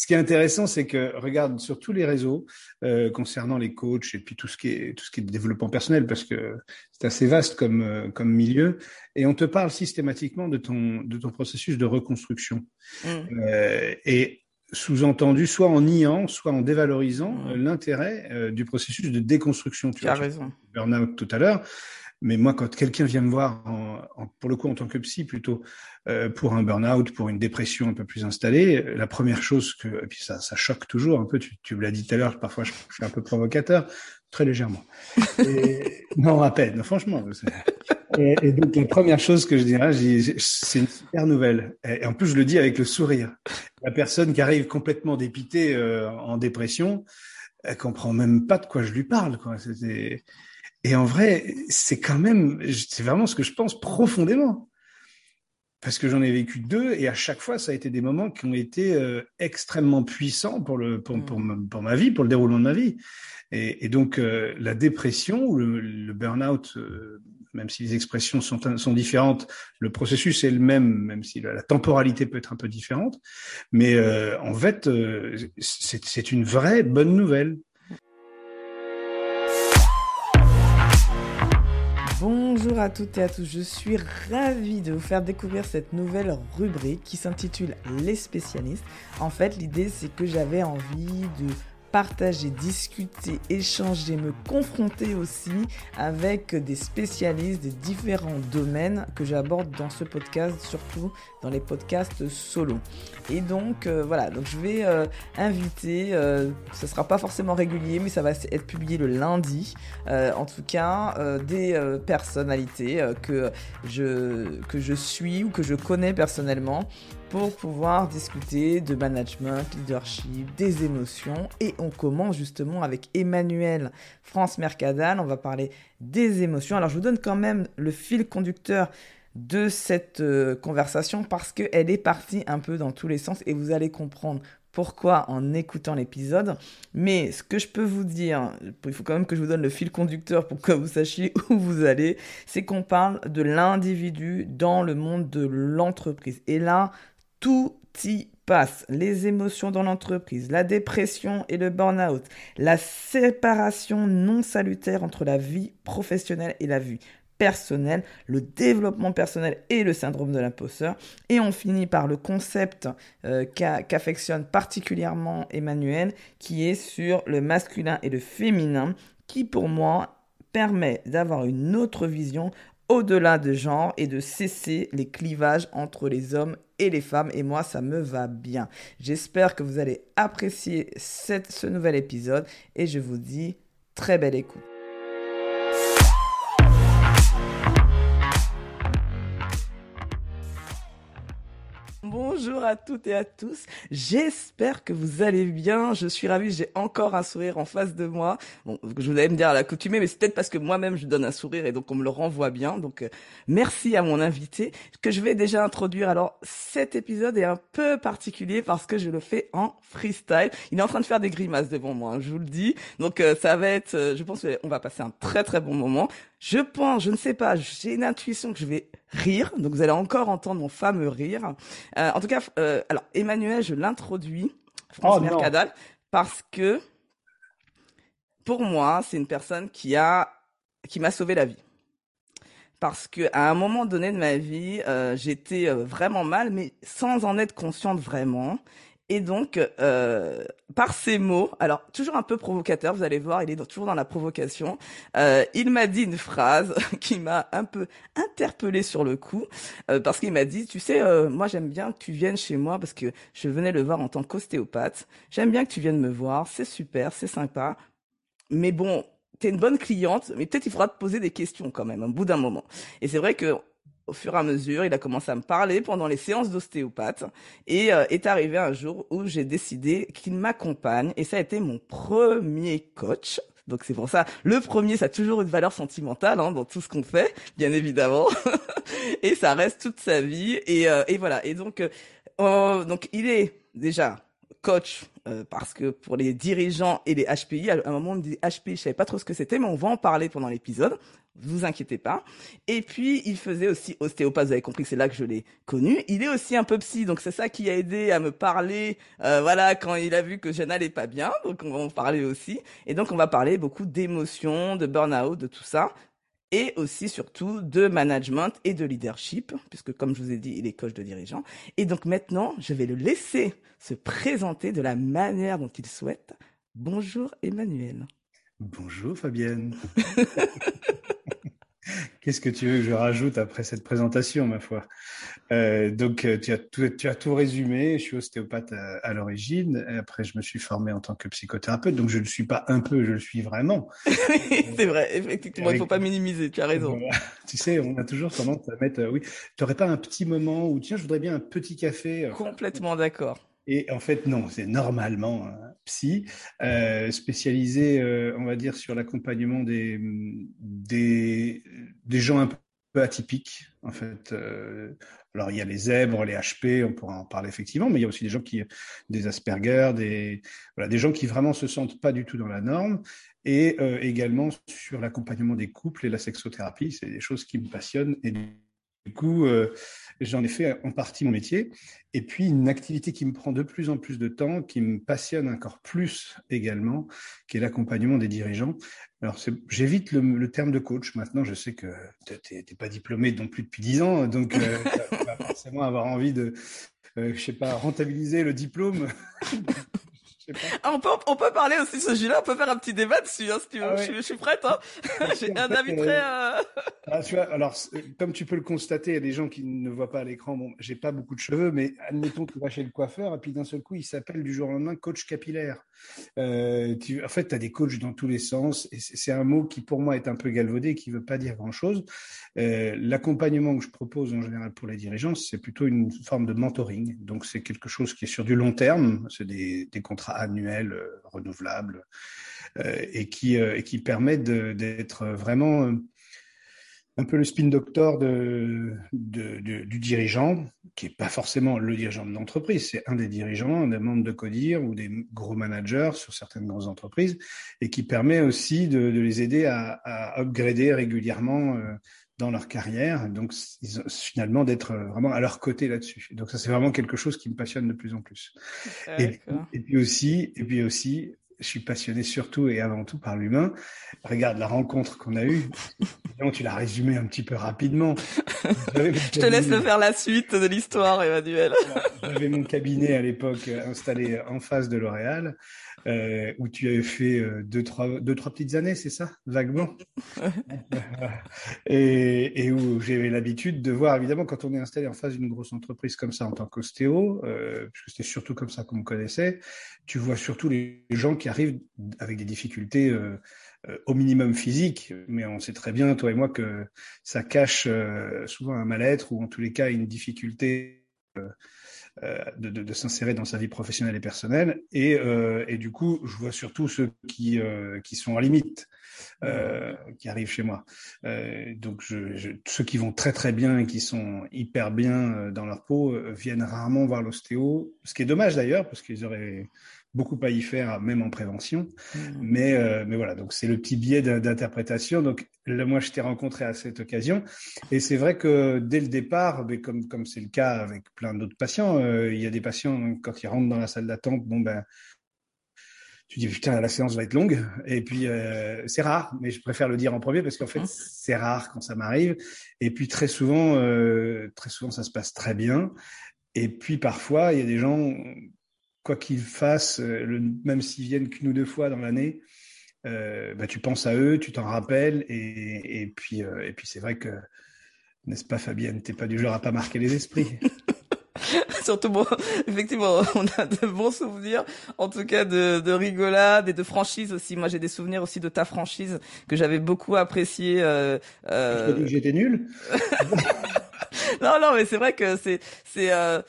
ce qui est intéressant, c'est que regarde sur tous les réseaux euh, concernant les coachs et puis tout ce qui est tout ce qui est développement personnel, parce que c'est assez vaste comme euh, comme milieu, et on te parle systématiquement de ton de ton processus de reconstruction. Mm. Euh, et sous-entendu, soit en niant, soit en dévalorisant mm. l'intérêt du processus de déconstruction. Tu, as raison. Burnout tout à l'heure. Mais moi, quand quelqu'un vient me voir, en, pour le coup en tant que psy plutôt, euh, pour un burn-out, pour une dépression un peu plus installée, la première chose que, et puis ça, ça choque toujours un peu, tu, tu me l'as dit tout à l'heure, parfois je, suis un peu provocateur, très légèrement. Et, non, à peine, franchement. Et, et, donc la première chose que je dirais, c'est une super nouvelle. Et, en plus, je le dis avec le sourire. La personne qui arrive complètement dépitée euh, en dépression, elle comprend même pas de quoi je lui parle. Quoi. C'était et en vrai, c'est quand même, c'est vraiment ce que je pense profondément. Parce que j'en ai vécu deux et à chaque fois, ça a été des moments qui ont été euh, extrêmement puissants pour, le, pour, pour, mm. pour, ma vie, pour le déroulement de ma vie. Et, et donc, euh, la dépression ou le, le burn-out, euh, même si les expressions sont, sont différentes, le processus est le même, même si la, la temporalité peut être un peu différente. Mais en fait, c'est une vraie bonne nouvelle. Bonjour à toutes et à tous, je suis ravie de vous faire découvrir cette nouvelle rubrique qui s'intitule Les spécialistes. En fait, l'idée c'est que j'avais envie de partager, discuter, échanger, me confronter aussi avec des spécialistes des différents domaines que j'aborde dans ce podcast, surtout dans les podcasts solo. Et donc euh, voilà, donc je vais euh, inviter, euh, ce sera pas forcément régulier, mais ça va être publié le lundi, en tout cas des personnalités que je que je suis ou que je connais personnellement pour pouvoir discuter de management, leadership, des émotions. Et on commence justement avec Emmanuel France Mercadal. On va parler des émotions. Alors je vous donne quand même le fil conducteur de cette euh, conversation parce qu'elle est partie un peu dans tous les sens et vous allez comprendre pourquoi en écoutant l'épisode. Mais ce que je peux vous dire, il faut quand même que je vous donne le fil conducteur pour que vous sachiez où vous allez, c'est qu'on parle de l'individu dans le monde de l'entreprise. Et là, tout y passe. Les émotions dans l'entreprise, la dépression et le burn-out, la séparation non salutaire entre la vie professionnelle et la vie personnelle, le développement personnel et le syndrome de l'imposteur. Et on finit par le concept euh, qu'affectionne particulièrement Emmanuel, qui est sur le masculin et le féminin, qui pour moi permet d'avoir une autre vision au-delà de genre et de cesser les clivages entre les hommes et les femmes. Et moi, ça me va bien. J'espère que vous allez apprécier cette, ce nouvel épisode et je vous dis très belle écoute. Bonjour à toutes et à tous. J'espère que vous allez bien. Je suis ravie. J'ai encore un sourire en face de moi. Bon, je vous me dire à l'accoutumée, mais c'est peut-être parce que moi-même je donne un sourire et donc on me le renvoie bien. Donc, euh, merci à mon invité que je vais déjà introduire. Alors, cet épisode est un peu particulier parce que je le fais en freestyle. Il est en train de faire des grimaces devant moi, hein, je vous le dis. Donc, euh, ça va être, euh, je pense qu'on va passer un très très bon moment. Je pense, je ne sais pas, j'ai une intuition que je vais rire. Donc vous allez encore entendre mon fameux rire. Euh, en tout cas, euh, alors Emmanuel, je l'introduis, France oh, Mercadal, parce que pour moi, c'est une personne qui a qui m'a sauvé la vie. Parce que à un moment donné de ma vie, euh, j'étais euh, vraiment mal, mais sans en être consciente vraiment. Et donc, euh, par ces mots, alors toujours un peu provocateur, vous allez voir, il est toujours dans la provocation. Euh, il m'a dit une phrase qui m'a un peu interpellé sur le coup, euh, parce qu'il m'a dit, tu sais, euh, moi j'aime bien que tu viennes chez moi parce que je venais le voir en tant qu'ostéopathe. J'aime bien que tu viennes me voir, c'est super, c'est sympa. Mais bon, t'es une bonne cliente, mais peut-être il faudra te poser des questions quand même, au bout d'un moment. Et c'est vrai que au fur et à mesure, il a commencé à me parler pendant les séances d'ostéopathe. Et euh, est arrivé un jour où j'ai décidé qu'il m'accompagne. Et ça a été mon premier coach. Donc c'est pour ça, le premier, ça a toujours une valeur sentimentale hein, dans tout ce qu'on fait, bien évidemment, et ça reste toute sa vie. Et, euh, voilà. Et donc, euh, oh, donc il est déjà coach parce que pour les dirigeants et les HPI, à un moment on dit HPI, je savais pas trop ce que c'était, mais on va en parler pendant l'épisode vous inquiétez pas. Et puis, il faisait aussi ostéopathe, vous avez compris, c'est là que je l'ai connu. Il est aussi un peu psy, donc c'est ça qui a aidé à me parler, euh, voilà, quand il a vu que je n'allais pas bien, donc on va en parler aussi. Et donc, on va parler beaucoup d'émotions, de burn-out, de tout ça. Et aussi, surtout, de management et de leadership, puisque comme je vous ai dit, il est coach de dirigeant. Et donc maintenant, je vais le laisser se présenter de la manière dont il souhaite. Bonjour Emmanuel. Bonjour Fabienne. Qu'est-ce que tu veux que je rajoute après cette présentation, ma foi? Euh, Donc, euh, tu as, tout, tu as tout résumé. Je suis ostéopathe à, l'origine. Après, je me suis formé en tant que psychothérapeute. Donc, je ne suis pas un peu, je le suis vraiment. c'est vrai, effectivement, il ne faut pas minimiser. Tu as raison. Tu sais, on a toujours tendance à mettre. Euh, oui, tu n'aurais pas un petit moment où, tiens, je voudrais bien un petit café. Complètement d'accord. Et en fait, non, c'est normalement un psy euh, spécialisé, euh, on va dire, sur l'accompagnement des, des, gens un peu atypiques. En fait, euh, alors il y a les zèbres, les HP, on pourra en parler effectivement, mais il y a aussi des gens qui, des Asperger, des voilà, des gens qui vraiment se sentent pas du tout dans la norme, et également sur l'accompagnement des couples et la sexothérapie, c'est des choses qui me passionnent et du coup, j'en ai fait en partie mon métier. Et puis, une activité qui me prend de plus en plus de temps, qui me passionne encore plus également, qui est l'accompagnement des dirigeants. Alors, j'évite le, terme de coach. Maintenant, je sais que tu n'es pas diplômé non plus depuis dix ans, donc euh, tu vas forcément avoir envie de, euh, je sais pas, rentabiliser le diplôme ah, on, peut, on peut parler aussi de ce jeu-là, on peut faire un petit débat dessus, hein, si tu veux. Ah je, suis prête. Hein. J'ai un avis très. Euh, ah, tu vois, alors, comme tu peux le constater, il y a des gens qui ne voient pas à l'écran. Bon, j'ai pas beaucoup de cheveux, mais admettons que tu vas chez le coiffeur, et puis d'un seul coup, il s'appelle du jour au lendemain coach capillaire. Euh, tu, en fait, tu as des coachs dans tous les sens, et c'est un mot qui, pour moi, est un peu galvaudé, qui veut pas dire grand-chose. Euh, L'accompagnement que je propose en général pour les dirigeants, c'est plutôt une forme de mentoring. Donc, c'est quelque chose qui est sur du long terme. C'est des, des contrats annuel euh, renouvelable euh, et qui euh, et qui permet d'être vraiment un peu le spin doctor du dirigeant, qui est pas forcément le dirigeant de l'entreprise, c'est un des dirigeants, un des membres de CODIR ou des gros managers sur certaines grandes entreprises, et qui permet aussi de, les aider à upgrader régulièrement dans leur carrière, donc finalement d'être vraiment à leur côté là-dessus. Donc ça c'est vraiment quelque chose qui me passionne de plus en plus. Et, et, puis aussi, et puis aussi, je suis passionné surtout et avant tout par l'humain. Regarde la rencontre qu'on a eue. tu l'as résumé un petit peu rapidement. je te laisse le faire la suite de l'histoire, Emmanuel. J'avais mon cabinet à l'époque installé en face de L'Oréal euh, où tu avais fait euh, deux, trois, deux, trois petites années, c'est ça, vaguement. Et, et, où j'avais l'habitude de voir, évidemment, quand on est installé en face d'une grosse entreprise comme ça en tant qu'ostéo, euh, puisque c'était surtout comme ça qu'on me connaissait, tu vois surtout les gens qui arrivent avec des difficultés euh, euh, au minimum physique, mais on sait très bien, toi et moi, que ça cache euh, souvent un mal-être ou en tous les cas une difficulté de, de, de s'insérer dans sa vie professionnelle et personnelle. Et, euh, et du coup, je vois surtout ceux qui, euh, qui sont à limite, euh, qui arrivent chez moi. Euh, donc, je, je, ceux qui vont très très bien et qui sont hyper bien dans leur peau viennent rarement voir l'ostéo, ce qui est dommage d'ailleurs, parce qu'ils auraient beaucoup à y faire, même en prévention. Mmh. Mais, euh, mais voilà, donc c'est le petit biais d'interprétation. Donc là, moi, je t'ai rencontré à cette occasion. Et c'est vrai que dès le départ, mais comme comme c'est le cas avec plein d'autres patients, euh, il y a des patients, quand ils rentrent dans la salle d'attente, bon ben, tu dis putain la séance va être longue et puis euh, c'est rare mais je préfère le dire en premier parce qu'en fait mmh. c'est rare quand ça m'arrive et puis très souvent euh, très souvent ça se passe très bien et puis parfois il y a des gens quoi qu'ils fassent, euh, le, même s'ils viennent qu'une ou deux fois dans l'année, euh, bah, tu penses à eux, tu t'en rappelles, et, et puis, euh, et puis c'est vrai que, n'est-ce pas Fabienne, t'es pas du genre à pas marquer les esprits. Surtout bon, effectivement, on a de bons souvenirs, en tout cas de, de rigolade et de franchise aussi. Moi, j'ai des souvenirs aussi de ta franchise que j'avais beaucoup apprécié. Euh, euh... que j'étais nul. non, non, mais c'est vrai que c'est, c'est, euh,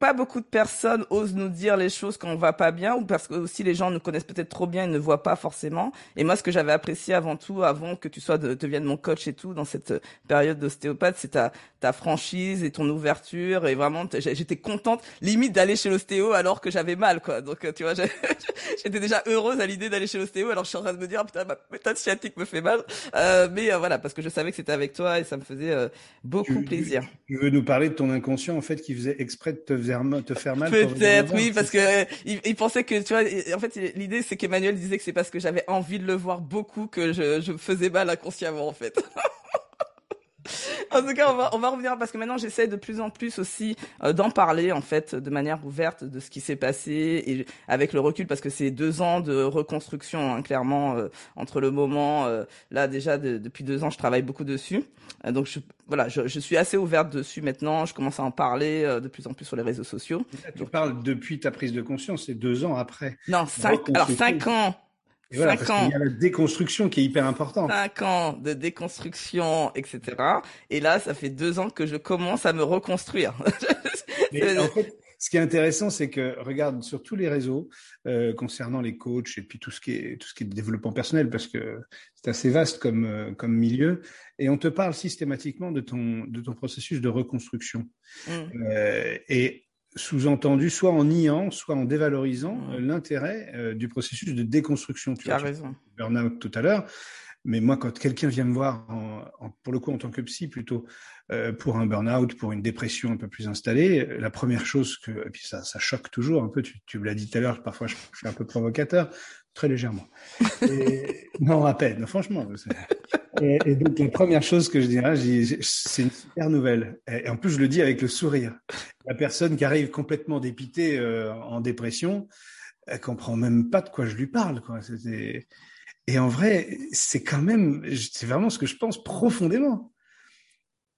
pas beaucoup de personnes osent nous dire les choses quand on va pas bien ou parce que aussi les gens nous connaissent peut-être trop bien et ne voient pas forcément. Et moi, ce que j'avais apprécié avant tout, avant que tu sois de, deviennes mon coach et tout dans cette période d'ostéopathe, c'est ta, ta franchise et ton ouverture et vraiment j'étais contente limite d'aller chez l'ostéo alors que j'avais mal quoi. Donc tu vois, j'étais déjà heureuse à l'idée d'aller chez l'ostéo alors je suis en train de me dire putain ma méthode sciatique me fait mal. Euh, mais euh, voilà parce que je savais que c'était avec toi et ça me faisait euh, beaucoup plaisir. Tu veux nous parler de ton inconscient en fait qui faisait exprès de te faire, mal Peut-être, oui, parce que euh, il, pensait que, tu vois, en fait, l'idée, c'est qu'Emmanuel disait que c'est parce que j'avais envie de le voir beaucoup que je, je me faisais mal inconsciemment, en fait. en tout cas, on va, on va revenir parce que maintenant j'essaie de plus en plus aussi euh, d'en parler en fait de manière ouverte de ce qui s'est passé et avec le recul parce que c'est deux ans de reconstruction hein, clairement euh, entre le moment euh, là déjà depuis deux ans je travaille beaucoup dessus donc je, voilà je, je, suis assez ouverte dessus maintenant je commence à en parler de plus en plus sur les réseaux sociaux. Tu parles depuis ta prise de conscience c'est deux ans après. Non cinq alors cinq ans et voilà, parce ans. Il y a la déconstruction qui est hyper importante. Cinq ans de déconstruction, etc. Et là, ça fait deux ans que je commence à me reconstruire. Mais en fait, ce qui est intéressant, c'est que regarde sur tous les réseaux euh, concernant les coachs et puis tout ce qui est tout ce qui est développement personnel, parce que c'est assez vaste comme euh, comme milieu, et on te parle systématiquement de ton de ton processus de reconstruction. Mmh. Euh, et sous-entendu soit en niant, soit en dévalorisant euh, l'intérêt euh, du processus de déconstruction. Tu, as raison. Burnout tout à l'heure. Mais moi, quand quelqu'un vient me voir, en, pour le coup en tant que psy plutôt, euh, pour un burn-out, pour une dépression un peu plus installée, la première chose que, et puis ça, ça choque toujours un peu, tu, tu me l'as dit tout à l'heure, parfois je, suis un peu provocateur, très légèrement. Et, non, à peine, franchement. Et, et, donc la première chose que je dirais, c'est une super nouvelle. Et en plus, je le dis avec le sourire. La personne qui arrive complètement dépitée euh, en dépression, elle comprend même pas de quoi je lui parle. Quoi. Et en vrai, c'est quand même, c'est vraiment ce que je pense profondément.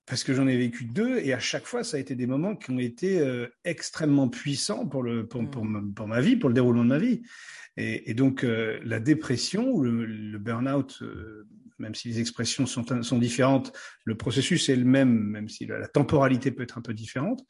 Parce que j'en ai vécu deux et à chaque fois, ça a été des moments qui ont été euh, extrêmement puissants pour, le, pour, pour, mmh. pour, ma vie, pour le déroulement de ma vie. Et, et donc, euh, la dépression ou le, le burn-out même si les expressions sont, sont différentes, le processus est le même, même si la, temporalité peut être un peu différente.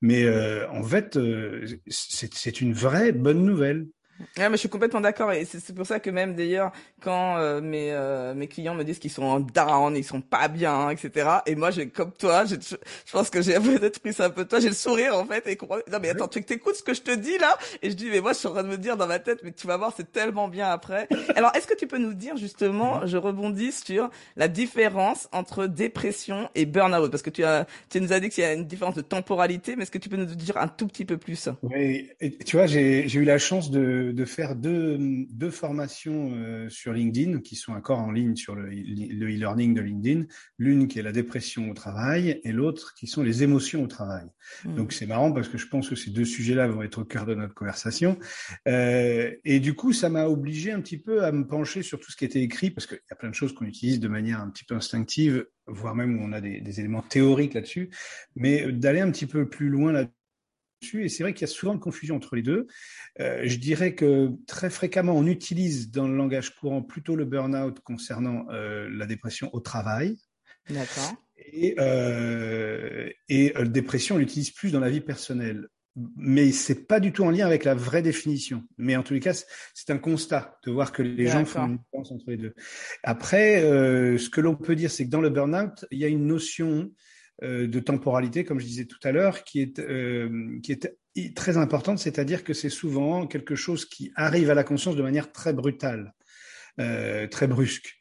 Mais euh, en fait, euh, c'est une vraie bonne nouvelle. Ouais, mais je suis complètement d'accord et c'est pour ça que même d'ailleurs quand euh, mes euh, mes clients me disent qu'ils sont en down, ils sont pas bien, etc. Et moi, j'ai comme toi, je, je pense que j'ai peut-être pris ça un peu de toi, j'ai le sourire en fait et non mais attends, tu t'écoutes ce que je te dis là? Et je dis mais moi je suis en train de me dire dans ma tête mais tu vas voir c'est tellement bien après. Alors est-ce que tu peux nous dire justement, je rebondis sur la différence entre dépression et burn-out? Parce que tu as tu nous as dit qu'il y a une différence de temporalité, mais est-ce que tu peux nous dire un tout petit peu plus? Oui, tu vois, j'ai j'ai eu la chance de de, faire deux, deux formations euh, sur LinkedIn qui sont encore en ligne sur le e-learning de LinkedIn. L'une qui est la dépression au travail et l'autre qui sont les émotions au travail. Mmh. Donc c'est marrant parce que je pense que ces deux sujets-là vont être au cœur de notre conversation. Euh, et du coup, ça m'a obligé un petit peu à me pencher sur tout ce qui était écrit parce qu'il y a plein de choses qu'on utilise de manière un petit peu instinctive voire même où on a des, des éléments théoriques là-dessus, mais d'aller un petit peu plus loin là et c'est vrai qu'il y a souvent de confusion entre les deux. Euh, je dirais que très fréquemment, on utilise dans le langage courant plutôt le burn-out concernant euh, la dépression au travail. D'accord. Et, euh, et la dépression, on l'utilise plus dans la vie personnelle. Mais c'est pas du tout en lien avec la vraie définition. Mais en tous les cas, c'est un constat de voir que les gens font une différence entre les deux. Après, ce que l'on peut dire, c'est que dans le burn-out, il y a une notion euh, de temporalité, comme je disais tout à l'heure, qui est euh, qui est très importante, c'est-à-dire que c'est souvent quelque chose qui arrive à la conscience de manière très brutale, euh, très brusque.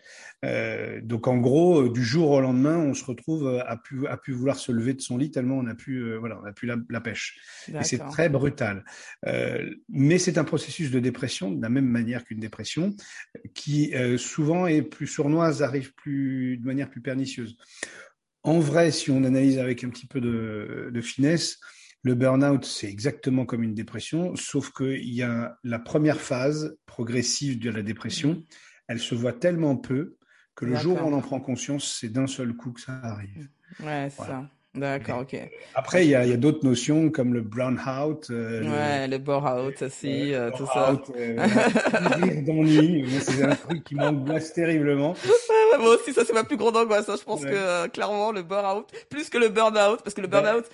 Euh, donc en gros, du jour au lendemain, on se retrouve à pu à pu vouloir se lever de son lit tellement on a pu voilà on a pu la, la pêche. Et c'est très brutal. mais c'est un processus de dépression de la même manière qu'une dépression, qui souvent est plus sournoise, arrive plus de manière plus pernicieuse. En vrai, si on analyse avec un petit peu de, de finesse, le burn-out, c'est exactement comme une dépression, sauf qu'il y a la première phase progressive de la dépression, elle se voit tellement peu que le jour où on en prend conscience, c'est d'un seul coup que ça arrive. Ouais, ça. D'accord, ok. Après, il y a, y a d'autres notions comme le brown out. Euh, ouais, le, bore out aussi, euh, tout ça. Out, euh, d'ennui, c'est un truc qui m'angoisse terriblement. Ouais, moi aussi, ça c'est ma plus grande angoisse. Hein. Je pense que euh, clairement le bore out, plus que le burn out, parce que le burn out,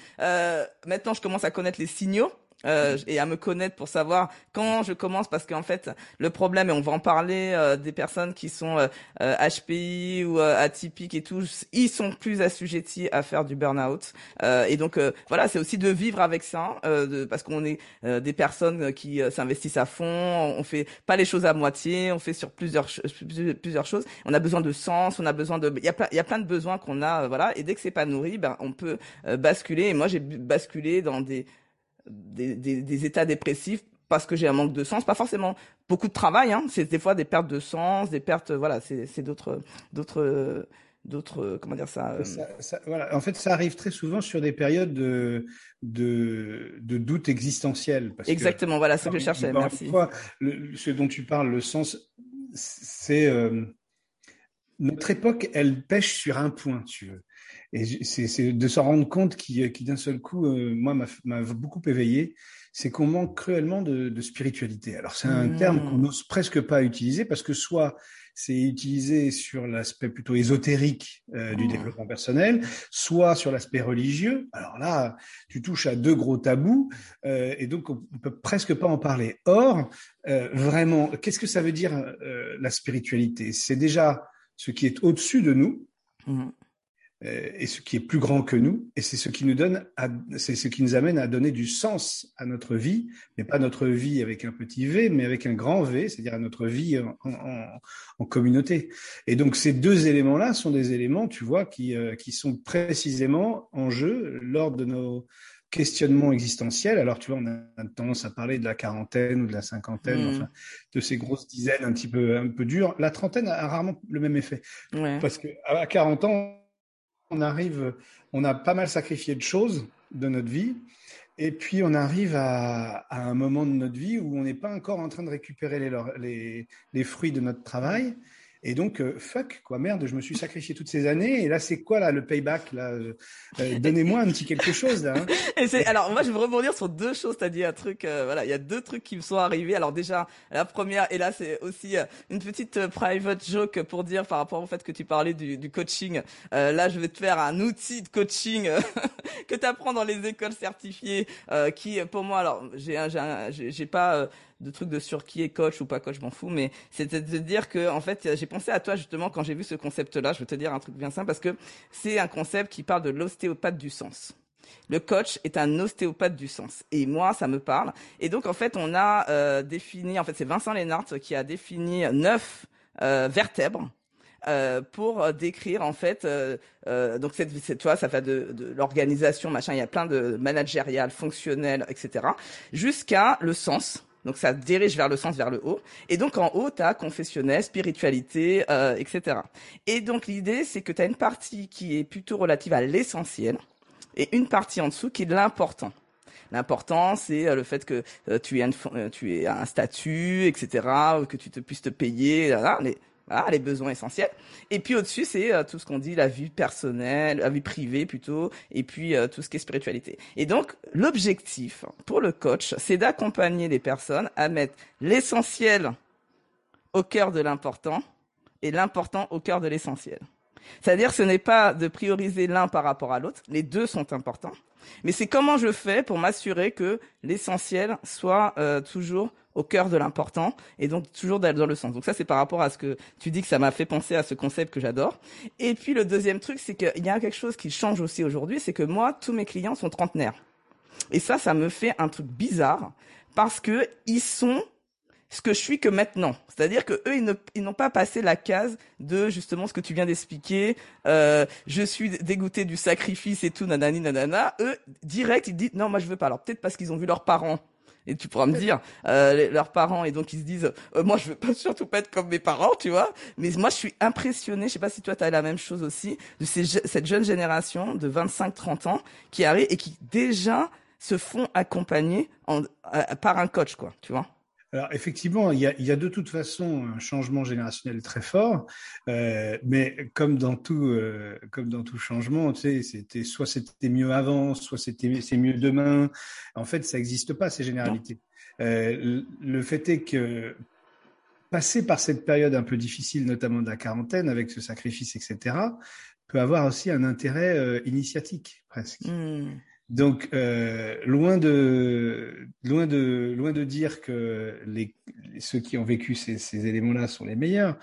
maintenant je commence à connaître les signaux euh, et à me connaître pour savoir quand je commence parce qu'en fait le problème et on va en parler euh, des personnes qui sont HPI euh, ou atypiques et tout ils sont plus assujettis à faire du burn-out. Et donc voilà c'est aussi de vivre avec ça de, parce qu'on est des personnes qui s'investissent à fond on fait pas les choses à moitié on fait sur plusieurs plusieurs choses. On a besoin de sens on a besoin de il y a plein il y a plein de besoins qu'on a voilà. Et dès que c'est pas nourri ben on peut basculer. Et moi j'ai basculé dans des des, des, des états dépressifs parce que j'ai un manque de sens, pas forcément beaucoup de travail, hein, c'est des fois des pertes de sens, des pertes, voilà, c'est d'autres, d'autres, d'autres, comment dire ça, euh, ça, ça, Voilà, en fait, ça arrive très souvent sur des périodes de, de, de doute existentiel. Parce Exactement, voilà ce que je cherchais. Merci. Fois, ce dont tu parles, le sens, c'est euh, notre époque, elle pêche sur un point, tu veux. Et c'est de se rendre compte qui, qui d'un seul coup, euh, moi, m'a beaucoup éveillé, c'est qu'on manque cruellement de, de spiritualité. Alors c'est un terme qu'on mmh. n'ose presque pas utiliser parce que soit c'est utilisé sur l'aspect plutôt ésotérique euh, du mmh. développement personnel, soit sur l'aspect religieux. Alors là, tu touches à deux gros tabous euh, et donc on, peut presque pas en parler. Or, euh, vraiment, qu'est-ce que ça veut dire euh, la spiritualité? C'est déjà ce qui est au-dessus de nous. Mmh. Euh, et ce qui est plus grand que nous, et c'est ce qui nous donne, c'est ce qui nous amène à donner du sens à notre vie, mais pas notre vie avec un petit V, mais avec un grand V, c'est-à-dire à notre vie en, en, en, communauté. Et donc ces deux éléments-là sont des éléments, tu vois, qui, euh, qui sont précisément en jeu lors de nos questionnements existentiels. Alors, tu vois, on a tendance à parler de la quarantaine ou de la cinquantaine, mmh. enfin, de ces grosses dizaines un petit peu, un peu dures. La trentaine a rarement le même effet. Ouais. Parce que à 40 ans, on arrive, on a pas mal sacrifié de choses de notre vie. Et puis, on arrive à, un moment de notre vie où on n'est pas encore en train de récupérer les, fruits de notre travail. Et donc, euh, fuck, quoi, merde, je me suis sacrifié toutes ces années. Et là, c'est quoi, là, le payback, là? Euh, euh, donnez-moi un petit quelque chose, là. Hein. Et c'est, alors, moi, je veux rebondir sur deux choses. T'as dit un truc, voilà, il y a deux trucs qui me sont arrivés. Alors, déjà, la première, et là, c'est aussi une petite private joke pour dire par rapport au fait que tu parlais du, du coaching. là, je vais te faire un outil de coaching que tu apprends dans les écoles certifiées, qui, pour moi, alors, j'ai, j'ai, j'ai pas, de trucs de sur qui est coach ou pas coach, je m'en fous, mais c'était de dire que en fait j'ai pensé à toi justement quand j'ai vu ce concept-là. Je veux te dire un truc bien simple parce que c'est un concept qui parle de l'ostéopathe du sens. Le coach est un ostéopathe du sens. Et moi, ça me parle. Et donc, en fait, on a euh, défini, en fait, c'est Vincent Lénart qui a défini neuf euh, vertèbres euh, pour décrire en fait euh, euh, donc cette, cette toi ça fait de, de l'organisation machin il y a plein de managérial fonctionnel etc jusqu'à le sens donc ça dirige vers le sens, vers le haut. Et donc en haut, tu as confessionnel, spiritualité, euh, etc. Et donc l'idée, c'est que tu as une partie qui est plutôt relative à l'essentiel et une partie en dessous qui est l'important. L'important, c'est euh, le fait que euh, tu, aies un, euh, tu aies un statut, etc., que tu te puisses te payer, là, les, voilà, les besoins essentiels. Et puis au-dessus, c'est euh, tout ce qu'on dit, la vie personnelle, la vie privée plutôt, et puis euh, tout ce qui est spiritualité. Et donc, l'objectif pour le coach, c'est d'accompagner les personnes à mettre l'essentiel au cœur de l'important et l'important au cœur de l'essentiel. C'est-à-dire, ce n'est pas de prioriser l'un par rapport à l'autre, les deux sont importants, mais c'est comment je fais pour m'assurer que l'essentiel soit euh, toujours au cœur de l'important et donc toujours dans le sens. Donc ça c'est par rapport à ce que tu dis que ça m'a fait penser à ce concept que j'adore. Et puis le deuxième truc c'est qu'il y a quelque chose qui change aussi aujourd'hui, c'est que moi tous mes clients sont trentenaires. Et ça ça me fait un truc bizarre parce que ils sont ce que je suis que maintenant. C'est-à-dire que eux, ils, n'ont pas passé la case de justement ce que tu viens d'expliquer. Euh, je suis dégoûté du sacrifice et tout, nanani, nanana. Eux, direct, ils disent non, moi je veux pas. Alors peut-être parce qu'ils ont vu leurs parents. Et tu pourras me dire euh, leurs parents et donc ils se disent euh, moi je veux pas surtout pas être comme mes parents tu vois. Mais moi je suis impressionné je sais pas si toi tu as la même chose aussi de ces, cette jeune génération de 25 30 ans qui arrive et qui déjà se font accompagner en, par un coach quoi tu vois Alors effectivement, il y, a, il y, a, de toute façon un changement générationnel très fort, euh, mais comme dans tout, euh, comme dans tout changement, tu sais, c'était soit c'était mieux avant, soit c'était c'est mieux demain. En fait, ça n'existe pas ces généralités. Euh, le fait est que passer par cette période un peu difficile, notamment de la quarantaine, avec ce sacrifice, etc., peut avoir aussi un intérêt euh, initiatique presque. Mmh. Donc, euh, loin de loin de loin de dire que les, ceux qui ont vécu ces, ces éléments-là sont les meilleurs,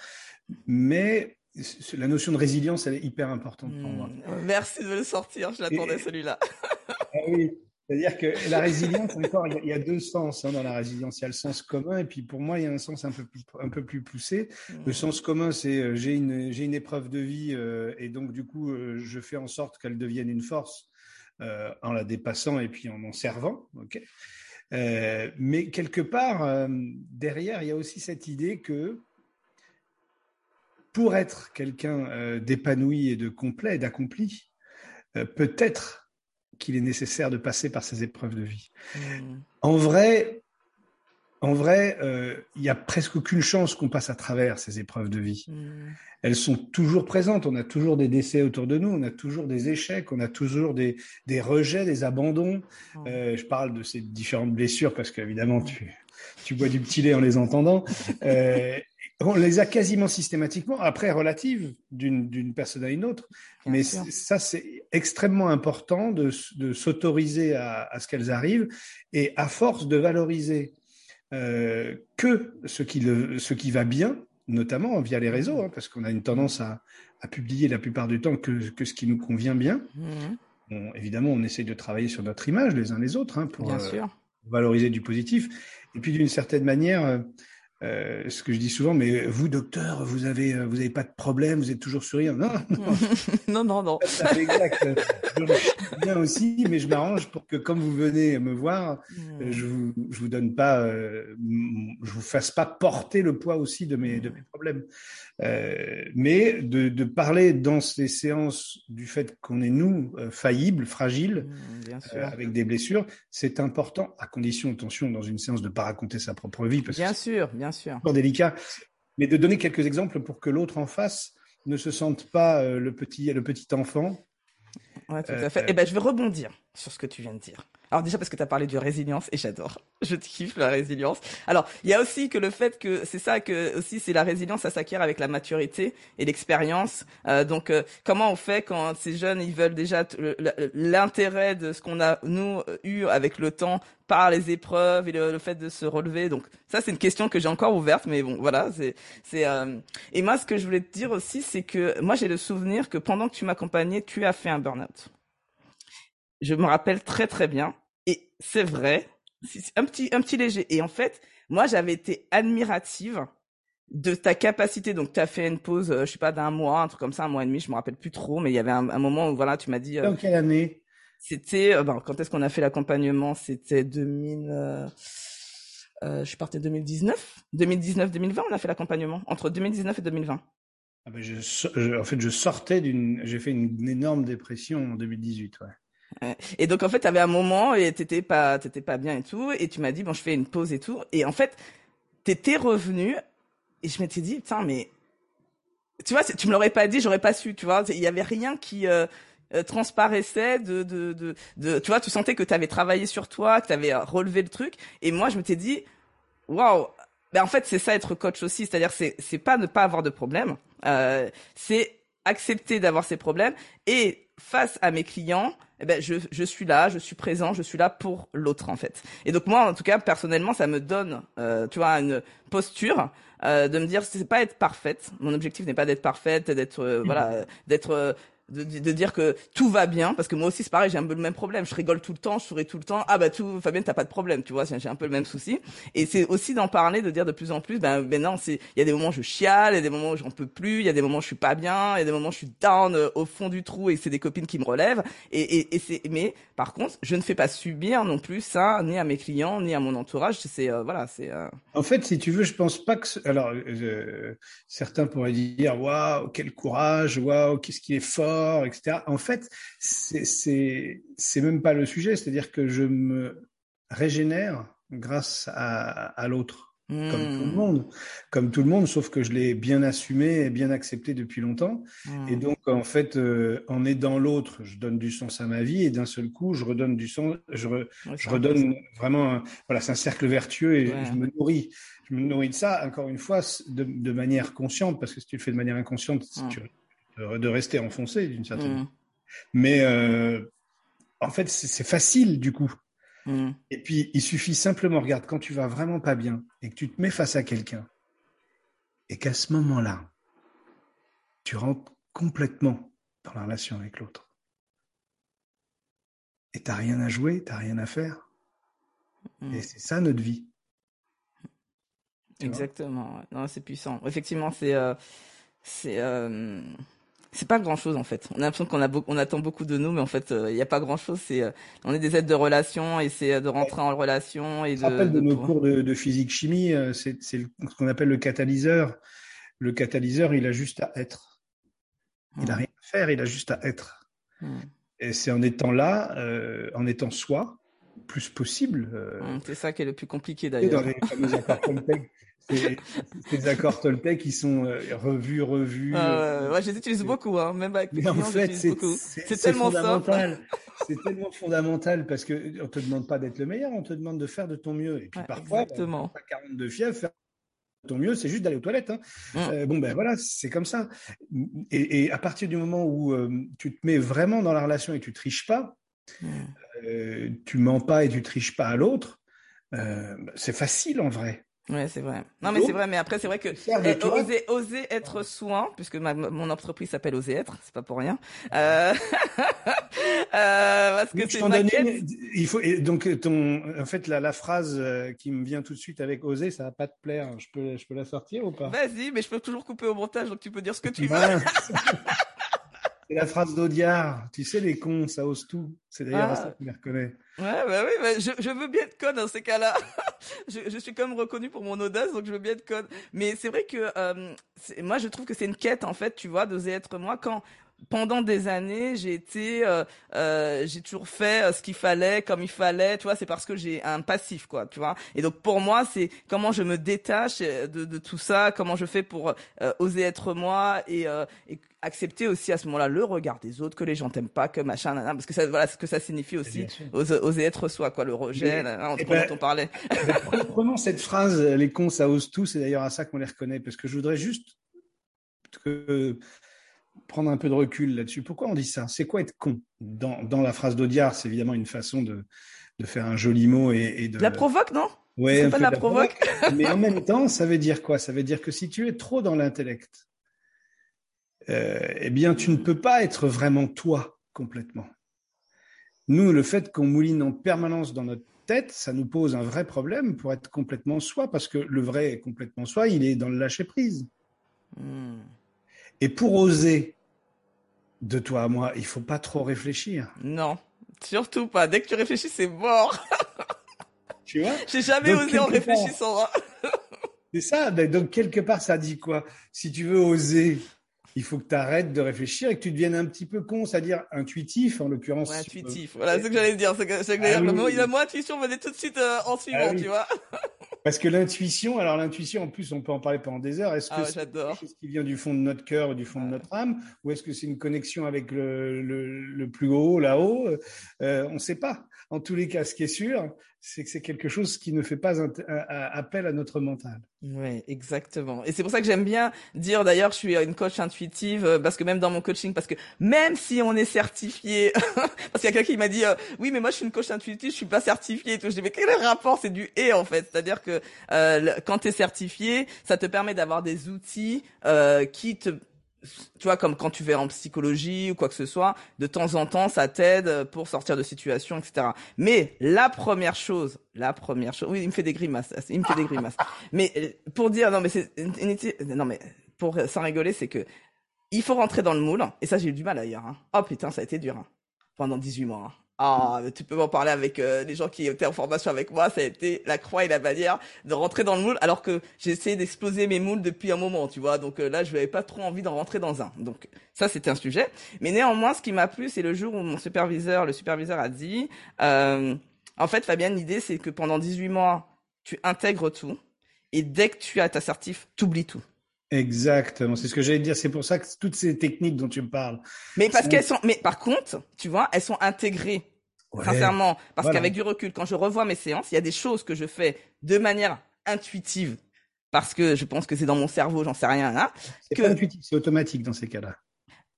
mais la notion de résilience, elle est hyper importante pour moi. Hmm. Merci de le sortir, je l'attendais celui-là. ah oui, c'est-à-dire que la résilience, encore, il y, a deux sens hein, dans la résilience. Il y a le sens commun, et puis pour moi, il y a un sens un peu plus, un peu plus poussé. Le hmm. sens commun, c'est euh, j'ai une, j'ai une épreuve de vie, euh, et donc du coup, euh, je fais en sorte qu'elle devienne une force euh, en la dépassant et puis en en servant. ok? Euh, mais quelque part, euh, derrière, il y a aussi cette idée que pour être quelqu'un d'épanoui et de complet, d'accompli, peut-être qu'il est nécessaire de passer par ces épreuves de vie. Mmh. En vrai, en vrai, il n'y a presque aucune chance qu'on passe à travers ces épreuves de vie. Mmh elles sont toujours présentes. On a toujours des décès autour de nous, on a toujours des échecs, on a toujours des, des rejets, des abandons. Euh, je parle de ces différentes blessures parce qu'évidemment, tu, tu bois du petit lait en les entendant. Euh, on les a quasiment systématiquement, après relatives d'une personne à une autre. Mais ça, c'est extrêmement important de, de s'autoriser à, à, ce qu'elles arrivent et à force de valoriser euh, que ce qui, le, ce qui va bien, notamment via les réseaux, hein, parce qu'on a une tendance à, à, publier la plupart du temps que, que ce qui nous convient bien. Mmh. évidemment, on essaye de travailler sur notre image les uns les autres hein, pour euh, valoriser du positif. Et puis, d'une certaine manière, euh, ce que je dis souvent, mais vous, docteur, vous avez, vous avez pas de problème, vous êtes toujours souriant. Non, non, non, non. exact. Bien aussi, mais je m'arrange pour que, comme vous venez me voir, hmm. je vous, je vous donne pas, euh, je vous fasse pas porter le poids aussi de mes, de mes problèmes. Euh, mais de, de, parler dans ces séances du fait qu'on est nous euh, faillibles, fragiles, mmh, euh, avec des blessures, c'est important à condition, attention, dans une séance de pas raconter sa propre vie, parce bien sûr, bien sûr, délicat, mais de donner quelques exemples pour que l'autre en face ne se sente pas le petit le petit enfant. Ouais, tout à fait. Eh ben, je vais rebondir sur ce que tu viens de dire. Alors déjà parce que tu as parlé de résilience et j'adore. Je kiffe la résilience. Alors, il y a aussi que le fait que c'est ça que aussi c'est la résilience ça s'acquiert avec la maturité et l'expérience. Euh, donc euh, comment on fait quand ces jeunes ils veulent déjà l'intérêt de ce qu'on a nous eu avec le temps par les épreuves et le, fait de se relever. Donc ça c'est une question que j'ai encore ouverte mais bon voilà, c'est c'est euh... et moi ce que je voulais te dire aussi c'est que moi j'ai le souvenir que pendant que tu m'accompagnais, tu as fait un burn-out je me rappelle très très bien. Et c'est vrai, un petit, un petit léger. Et en fait, moi, j'avais été admirative de ta capacité. Donc, tu as fait une pause, euh, je sais pas, d'un mois, un truc comme ça, un mois et demi, je me rappelle plus trop, mais il y avait un, moment où, voilà, tu m'as dit. Euh, Dans quelle année? C'était, euh, ben, quand est-ce qu'on a fait l'accompagnement? C'était 2000. Euh, je partais 2019, 2019-2020, on a fait l'accompagnement entre 2019 et 2020. Ah ben je, en fait, je sortais d'une, j'ai fait une énorme dépression en 2018, ouais. Et donc en fait, tu avais un moment et t'étais pas, t'étais pas bien et tout, et tu m'as dit bon, je fais une pause et tout, et en fait, t'étais revenu et je m'étais dit putain mais tu vois, tu me l'aurais pas dit, j'aurais pas su, tu vois, il y avait rien qui euh, euh, transparaissait de, de, de, de, tu vois, tu sentais que tu avais travaillé sur toi, que tu avais relevé le truc, et moi je m'étais dit waouh, ben en fait c'est ça être coach aussi, c'est-à-dire c'est c'est pas ne pas avoir de problème, euh, c'est accepter d'avoir ces problèmes et face à mes clients eh ben je, je suis là, je suis présent, je suis là pour l'autre en fait. Et donc moi en tout cas personnellement ça me donne euh, tu vois une posture euh, de me dire c'est pas être parfaite. Mon objectif n'est pas d'être parfaite, d'être euh, voilà, d'être de, de, dire que tout va bien parce que moi aussi c'est pareil j'ai un peu le même problème. Je rigole tout le temps je souris tout le temps. Ah bah tout Fabien t'as pas de problème tu vois j'ai un peu le même souci. Et c'est aussi d'en parler de dire de plus en plus ben, ben non c'est il y a des moments où je chiale il y a des moments où j'en peux plus il y a des moments où je suis pas bien il y a des moments où je suis down euh, au fond du trou et c'est des copines qui me relèvent. Et, et, et c'est mais par contre je ne fais pas subir non plus ça ni à mes clients ni à mon entourage. C'est euh, voilà c'est euh... en fait si tu veux je pense pas que alors certains pourraient dire waouh quel courage waouh qu'est-ce qui est fort etc. En fait, c'est même pas le sujet, c'est-à-dire que je me régénère grâce à, l'autre. comme tout le monde, comme tout le monde, sauf que je l'ai bien assumé et bien accepté depuis longtemps. Et mmh. donc, en fait, euh, en aidant l'autre, je donne du sens à ma vie et d'un seul coup, je redonne du sens, je, je redonne vraiment, voilà, c'est un cercle vertueux et je me nourris, je me nourris de ça. Encore une fois, de, de, manière consciente, parce que si tu le fais de manière inconsciente, mmh. tu, de rester enfoncé d'une certaine. manière. Mais euh, en fait, c'est facile du coup. Mm. Et puis, il suffit simplement, regarde, quand tu vas vraiment pas bien et que tu te mets face à quelqu'un et qu'à ce moment-là, tu rentres complètement dans la relation avec l'autre. Et tu n'as rien à jouer, tu n'as rien à faire. Mm. Et c'est ça notre vie. Exactement. Non, c'est puissant. Effectivement, c'est euh, c'est euh, c'est pas grand chose en fait. On a l'impression qu'on a on attend beaucoup de nous, mais en fait, euh, il n'y a pas grand chose. C'est, euh, on est des aides de relation et c'est euh, de rentrer en relation et de. rappelle de, nos cours de, physique chimie, c'est, ce qu'on appelle le catalyseur. Le catalyseur, il a juste à être. Il n'a hmm. rien à faire, il a juste à être. Hmm. Et c'est en étant là, en étant soi, plus possible. Hmm, c'est ça qui est le plus compliqué d'ailleurs. Dans les fameux accords ces, accords Toltec qui sont euh, revus, revus. Ah, ouais, je les utilise beaucoup, hein, même avec mes en fait, c'est tellement fondamental. c'est tellement fondamental parce que on te demande pas d'être le meilleur, on te demande de faire de ton mieux. Et puis parfois, exactement. Bah, 42 fièvre, faire de ton mieux, c'est juste d'aller aux toilettes. Hein. Mm. Euh, bon ben voilà, c'est comme ça. Et, et, à partir du moment où euh, tu te mets vraiment dans la relation et tu triches pas, mm. euh, tu mens pas et tu triches pas à l'autre, c'est facile en vrai. Ouais, c'est vrai. Non, mais c'est vrai. Mais après, c'est vrai que eh, oser, oser être soin, puisque ma, mon entreprise s'appelle Oser être, c'est pas pour rien. Euh... euh, parce que c'est ma Il faut et donc ton, en fait, la, la phrase euh, qui me vient tout de suite avec oser, ça va pas te plaire. Je peux, je peux la sortir ou pas? Vas-y, mais je peux toujours couper au montage, donc tu peux dire ce que tu veux. C'est la phrase d'Audiard. Tu sais, les cons, ça ose tout. C'est d'ailleurs ah. ça que je les reconnais. Ouais, bah oui, bah je, je, veux bien être conne dans ces cas-là. je, je, suis quand même reconnu pour mon audace, donc je veux bien être conne. Mais c'est vrai que euh, moi, je trouve que c'est une quête, en fait, tu vois, d'oser être moi. Quand pendant des années, j'ai été, euh, euh, j'ai toujours fait euh, ce qu'il fallait, comme il fallait, tu vois. C'est parce que j'ai un passif, quoi, tu vois. Et donc pour moi, c'est comment je me détache de, de tout ça, comment je fais pour oser être moi et, et accepter aussi à ce moment-là le regard des autres, que les gens t'aiment pas, que machin, parce que ça, voilà, ce que ça signifie aussi, oser, être soi, quoi, le rejet, là, eh ben, dont on parlait. Prenons cette phrase, les cons, ça ose tout, c'est d'ailleurs à ça qu'on les reconnaît, parce que je voudrais juste que prendre un peu de recul là-dessus. Pourquoi on dit ça? C'est quoi être con? Dans, dans la phrase d'Audiard, c'est évidemment une façon de, de faire un joli mot et, et de... La provoque, non? Ouais, c'est pas de la, provoque. mais en même temps, ça veut dire quoi? Ça veut dire que si tu es trop dans l'intellect, euh, eh bien, tu ne peux pas être vraiment toi complètement. Nous, le fait qu'on mouline en permanence dans notre tête, ça nous pose un vrai problème pour être complètement soi, parce que le vrai est complètement soi, il est dans le lâcher prise. Hmm. Et pour oser de toi à moi, il faut pas trop réfléchir. Non, surtout pas. Dès que tu réfléchis, c'est mort. tu vois? J'ai jamais osé en réfléchissant. Hein. c'est ça. Donc quelque part, ça dit quoi? Si tu veux oser, il faut que tu arrêtes de réfléchir et que tu deviennes un petit peu con, c'est-à-dire intuitif en l'occurrence. Ouais, intuitif. Voilà, c'est ce que j'allais dire. C'est que, c'est que ah, oui. il a moins intuition venait tout de suite euh, en suivant, ah tu vois. Parce que l'intuition, alors l'intuition, en plus, on peut en parler pendant des heures. Est-ce que ah c'est quelque chose qui vient du fond de notre cœur, du fond de notre âme, ou est-ce que c'est une connexion avec le, le, le plus haut, là-haut? Euh, On ne sait pas. En tous les cas, ce qui est sûr, c'est que c'est quelque chose qui ne fait pas appel à notre mental. Oui, exactement. Et c'est pour ça que j'aime bien dire, d'ailleurs, je suis une coach intuitive, euh, parce que même dans mon coaching, parce que même si on est certifié, parce qu'il y a quelqu'un qui m'a dit, euh, oui, mais moi je suis une coach intuitive, je suis pas certifié et tout. Je dis, mais quel est le rapport? C'est du et en fait. C'est-à-dire que euh, quand tu es certifié, ça te permet d'avoir des outils euh, qui te tu vois, comme quand tu vas en psychologie ou quoi que ce soit, de temps en temps, ça t'aide pour sortir de situations, etc. Mais la première chose, la première chose, oui, il me fait des grimaces, il me fait des grimaces. Mais pour dire, non, mais c'est, non, mais pour sans rigoler, c'est que il faut rentrer dans le moule. Et ça, j'ai eu du mal ailleurs. Hein. Oh putain, ça a été dur. Hein. Pendant 18 mois. Hein. Ah, tu peux m'en parler avec euh, les gens qui étaient en formation avec moi. Ça a été la croix et la bannière de rentrer dans le moule, alors que j'ai essayé d'exploser mes moules depuis un moment, tu vois. Donc euh, là, je n'avais pas trop envie d'en rentrer dans un. Donc ça, c'était un sujet. Mais néanmoins, ce qui m'a plu, c'est le jour où mon superviseur, le superviseur a dit, euh, en fait, Fabienne, l'idée, c'est que pendant 18 mois, tu intègres tout. Et dès que tu as ta certif, t'oublies tout. Exactement, c'est ce que j'allais dire. C'est pour ça que toutes ces techniques dont tu me parles. Mais parce qu'elles sont, mais par contre, tu vois, elles sont intégrées. sincèrement, parce qu'avec du recul, quand je revois mes séances, il y a des choses que je fais de manière intuitive, parce que je pense que c'est dans mon cerveau, j'en sais rien. Hein, c'est pas intuitif, c'est automatique dans ces cas-là.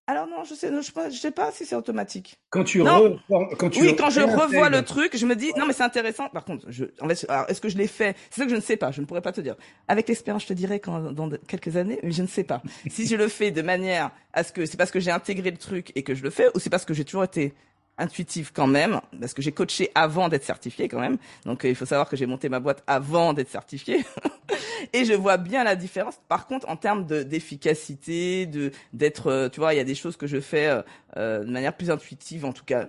Alors non, je sais, je, sais pas si c'est automatique. Quand tu, quand tu oui, quand je revois le truc, je me dis non mais c'est intéressant. Par contre, je, est-ce que je l'ai fait? C'est ça que je ne sais pas. Je ne pourrais pas te dire. Avec l'expérience, je te dirais quand dans quelques années, mais je ne sais pas. si je le fais de manière à ce que c'est parce que j'ai intégré le truc et que je le fais, ou c'est parce que j'ai toujours été intuitif quand même, parce que j'ai coaché avant d'être certifié quand même. Donc euh, il faut savoir que j'ai monté ma boîte avant d'être certifié. et je vois bien la différence. Par contre, en termes d'efficacité, de d'être, euh, tu vois, il y a des choses que je fais euh, de manière plus intuitive. En tout cas,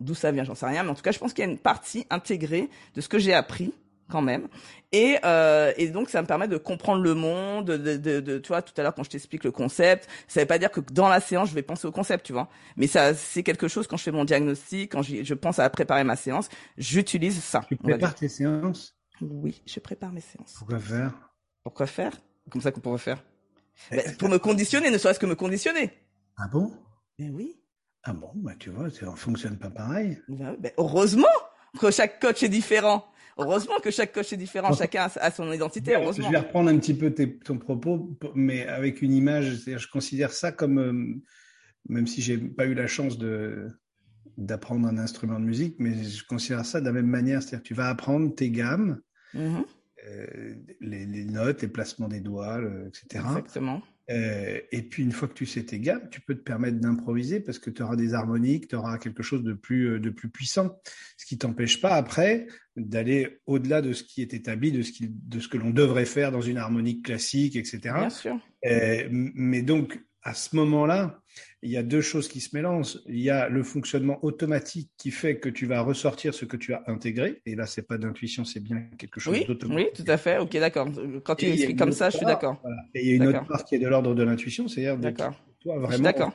d'où ça vient, j'en sais rien. Mais en tout cas, je pense qu'il y a une partie intégrée de ce que j'ai appris quand même. Et, euh, et donc ça me permet de comprendre le monde, de, de, de, tu vois, tout à l'heure quand je t'explique le concept, ça veut pas dire que dans la séance je vais penser au concept, tu vois. Mais ça, c'est quelque chose quand je fais mon diagnostic, quand je, pense à préparer ma séance, j'utilise ça. Tu prépares tes séances? Oui, je prépare mes séances. Pourquoi faire? Pourquoi faire? Comme ça qu'on pourrait faire. Ben, pour me conditionner, ne serait-ce que me conditionner. Ah bon? Ben oui. Ah bon, bah tu vois, ça fonctionne pas pareil. Ben, ben, heureusement que chaque coach est différent. Heureusement que chaque coach est différent, chacun a son identité. Heureusement. Je vais reprendre un petit peu ton propos, mais avec une image. Je considère ça comme, euh, même si j'ai pas eu la chance de d'apprendre un instrument de musique, mais je considère ça de la même manière. C'est-à-dire tu vas apprendre tes gammes, mm-hmm. euh, les, les, notes, les placements des doigts, etc. Exactement. Euh, et puis une fois que tu sais tes gammes, tu peux te permettre d'improviser parce que tu auras des harmoniques, tu auras quelque chose de plus, euh, de plus puissant. Ce qui t'empêche pas après d'aller au-delà de ce qui est établi, de ce, qui, de ce que l'on devrait faire dans une harmonique classique, etc. Bien sûr. Euh, mais donc, à ce moment-là, il y a deux choses qui se mélangent. Il y a le fonctionnement automatique qui fait que tu vas ressortir ce que tu as intégré. Et là, c'est pas d'intuition, c'est bien quelque chose d'automatique. Oui, tout à fait. Ok, d'accord. Quand tu expliques comme ça, je suis d'accord. Et il y a une autre part qui est de l'ordre de l'intuition, c'est-à-dire toi vraiment. D'accord.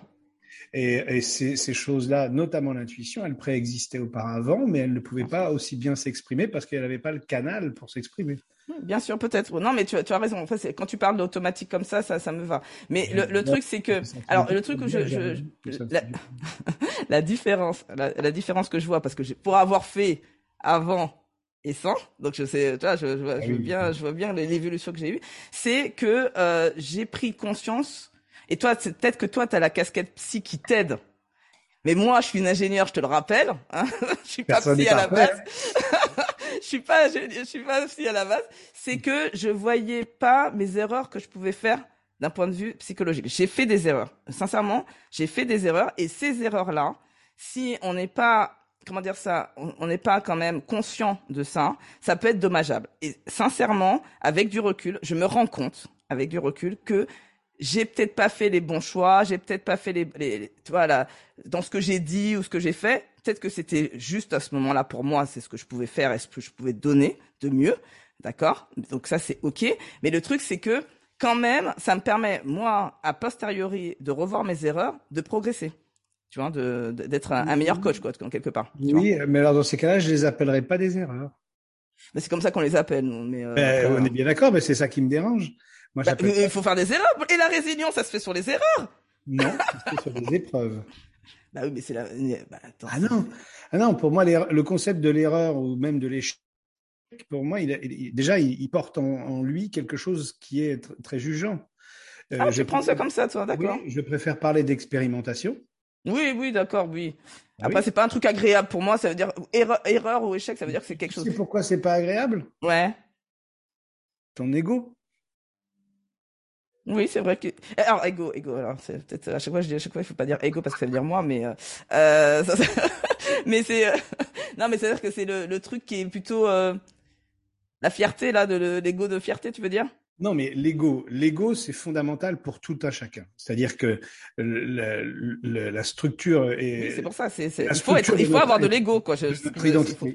Et, ces, ces choses-là, notamment l'intuition, elles préexistaient auparavant, mais elles ne pouvaient pas aussi bien s'exprimer parce qu'elles n'avaient pas le canal pour s'exprimer. Bien sûr, peut-être. Non, mais tu, tu as raison. En fait, quand tu parles d'automatique comme ça, ça, ça me va. Mais le, le truc, c'est que, alors, le truc que je, je, la, la, différence, la, la, différence que je vois, parce que pour avoir fait avant et sans, donc je sais, tu vois, je, je, vois, ah je vois bien, je vois bien l'évolution que j'ai eue, c'est que euh, j'ai pris conscience. Et toi, c'est peut-être que toi, tu as la casquette psy qui t'aide. Mais moi, je suis une ingénieure, je te le rappelle. Hein je suis pas psy à la base. je suis pas, je, suis pas aussi à la base. C'est que je voyais pas mes erreurs que je pouvais faire d'un point de vue psychologique. J'ai fait des erreurs. Sincèrement, j'ai fait des erreurs et ces erreurs-là, si on n'est pas comment dire ça, on n'est pas quand même conscient de ça, ça peut être dommageable. Et sincèrement, avec du recul, je me rends compte, avec du recul, que j'ai peut-être pas fait les bons choix, j'ai peut-être pas fait les, les, tu vois là, dans ce que j'ai dit ou ce que j'ai fait, peut-être que c'était juste à ce moment-là pour moi, c'est ce que je pouvais faire et ce que je pouvais donner de mieux, d'accord? Donc ça c'est ok, mais le truc c'est que quand même, ça me permet moi a posteriori de revoir mes erreurs, de progresser. Tu vois, d'être un, meilleur coach quoi, quelque part. Oui, mais alors dans ces cas-là, je les appellerai pas des erreurs. Mais c'est comme ça qu'on les appelle. Mais euh, ben, on est bien d'accord, mais c'est ça qui me dérange. Moi, bah, il faut faire des erreurs. Et la résilience, ça se fait sur les erreurs. Non, ça se fait sur des épreuves. Bah oui, mais c'est la. Bah, ah non, ah non. Pour moi, le concept de l'erreur ou même de l'échec, pour moi, il, déjà, il, porte en, lui quelque chose qui est très jugeant. Euh, ah, je prends ça comme ça, toi, d'accord. je préfère parler d'expérimentation. Oui, oui, d'accord, oui. Ah Après, c'est pas un truc agréable pour moi. Ça veut dire erreur, erreur ou échec, ça veut dire que c'est quelque chose. C'est pourquoi c'est pas agréable? Ouais. Ton ego? Oui, c'est vrai que. Alors, ego, ego. Alors, c'est peut-être à chaque fois je dis à chaque fois il faut pas dire ego parce que ça veut dire moi, mais euh, euh ça, mais c'est euh, non, mais c'est à dire que c'est le, le truc qui est plutôt euh, la fierté là, de l'ego de fierté, tu veux dire? Non, mais l'ego, l'ego, c'est fondamental pour tout un chacun. C'est-à-dire que la, la, structure est. Oui, c'est pour ça. C'est, il faut être, il faut avoir de l'ego, quoi. Je,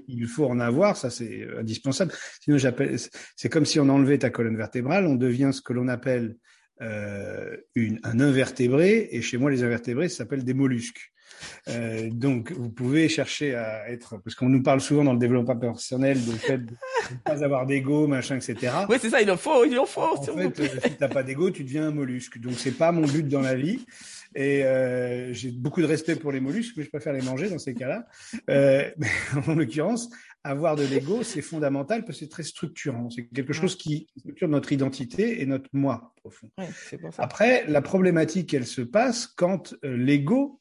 il faut en avoir, ça c'est indispensable. Sinon, j'appelle, c'est comme si on enlevait ta colonne vertébrale, on devient ce que l'on appelle euh, une, un invertébré, et chez moi, les invertébrés, ça s'appelle des mollusques. Euh, donc, vous pouvez chercher à être, parce qu'on nous parle souvent dans le développement personnel du fait de ne pas avoir d'ego, machin, etc. Oui, c'est ça, il en faut, il en faut. En fait, euh, si t'as pas d'ego, tu deviens un mollusque. Donc, c'est pas mon but dans la vie. Et euh, j'ai beaucoup de respect pour les mollusques, mais je préfère les manger dans ces cas-là. Euh, en l'occurrence, avoir de l'ego, c'est fondamental parce que c'est très structurant. C'est quelque chose qui structure notre identité et notre moi profond. pour ça. Après, la problématique, elle se passe quand euh, l'ego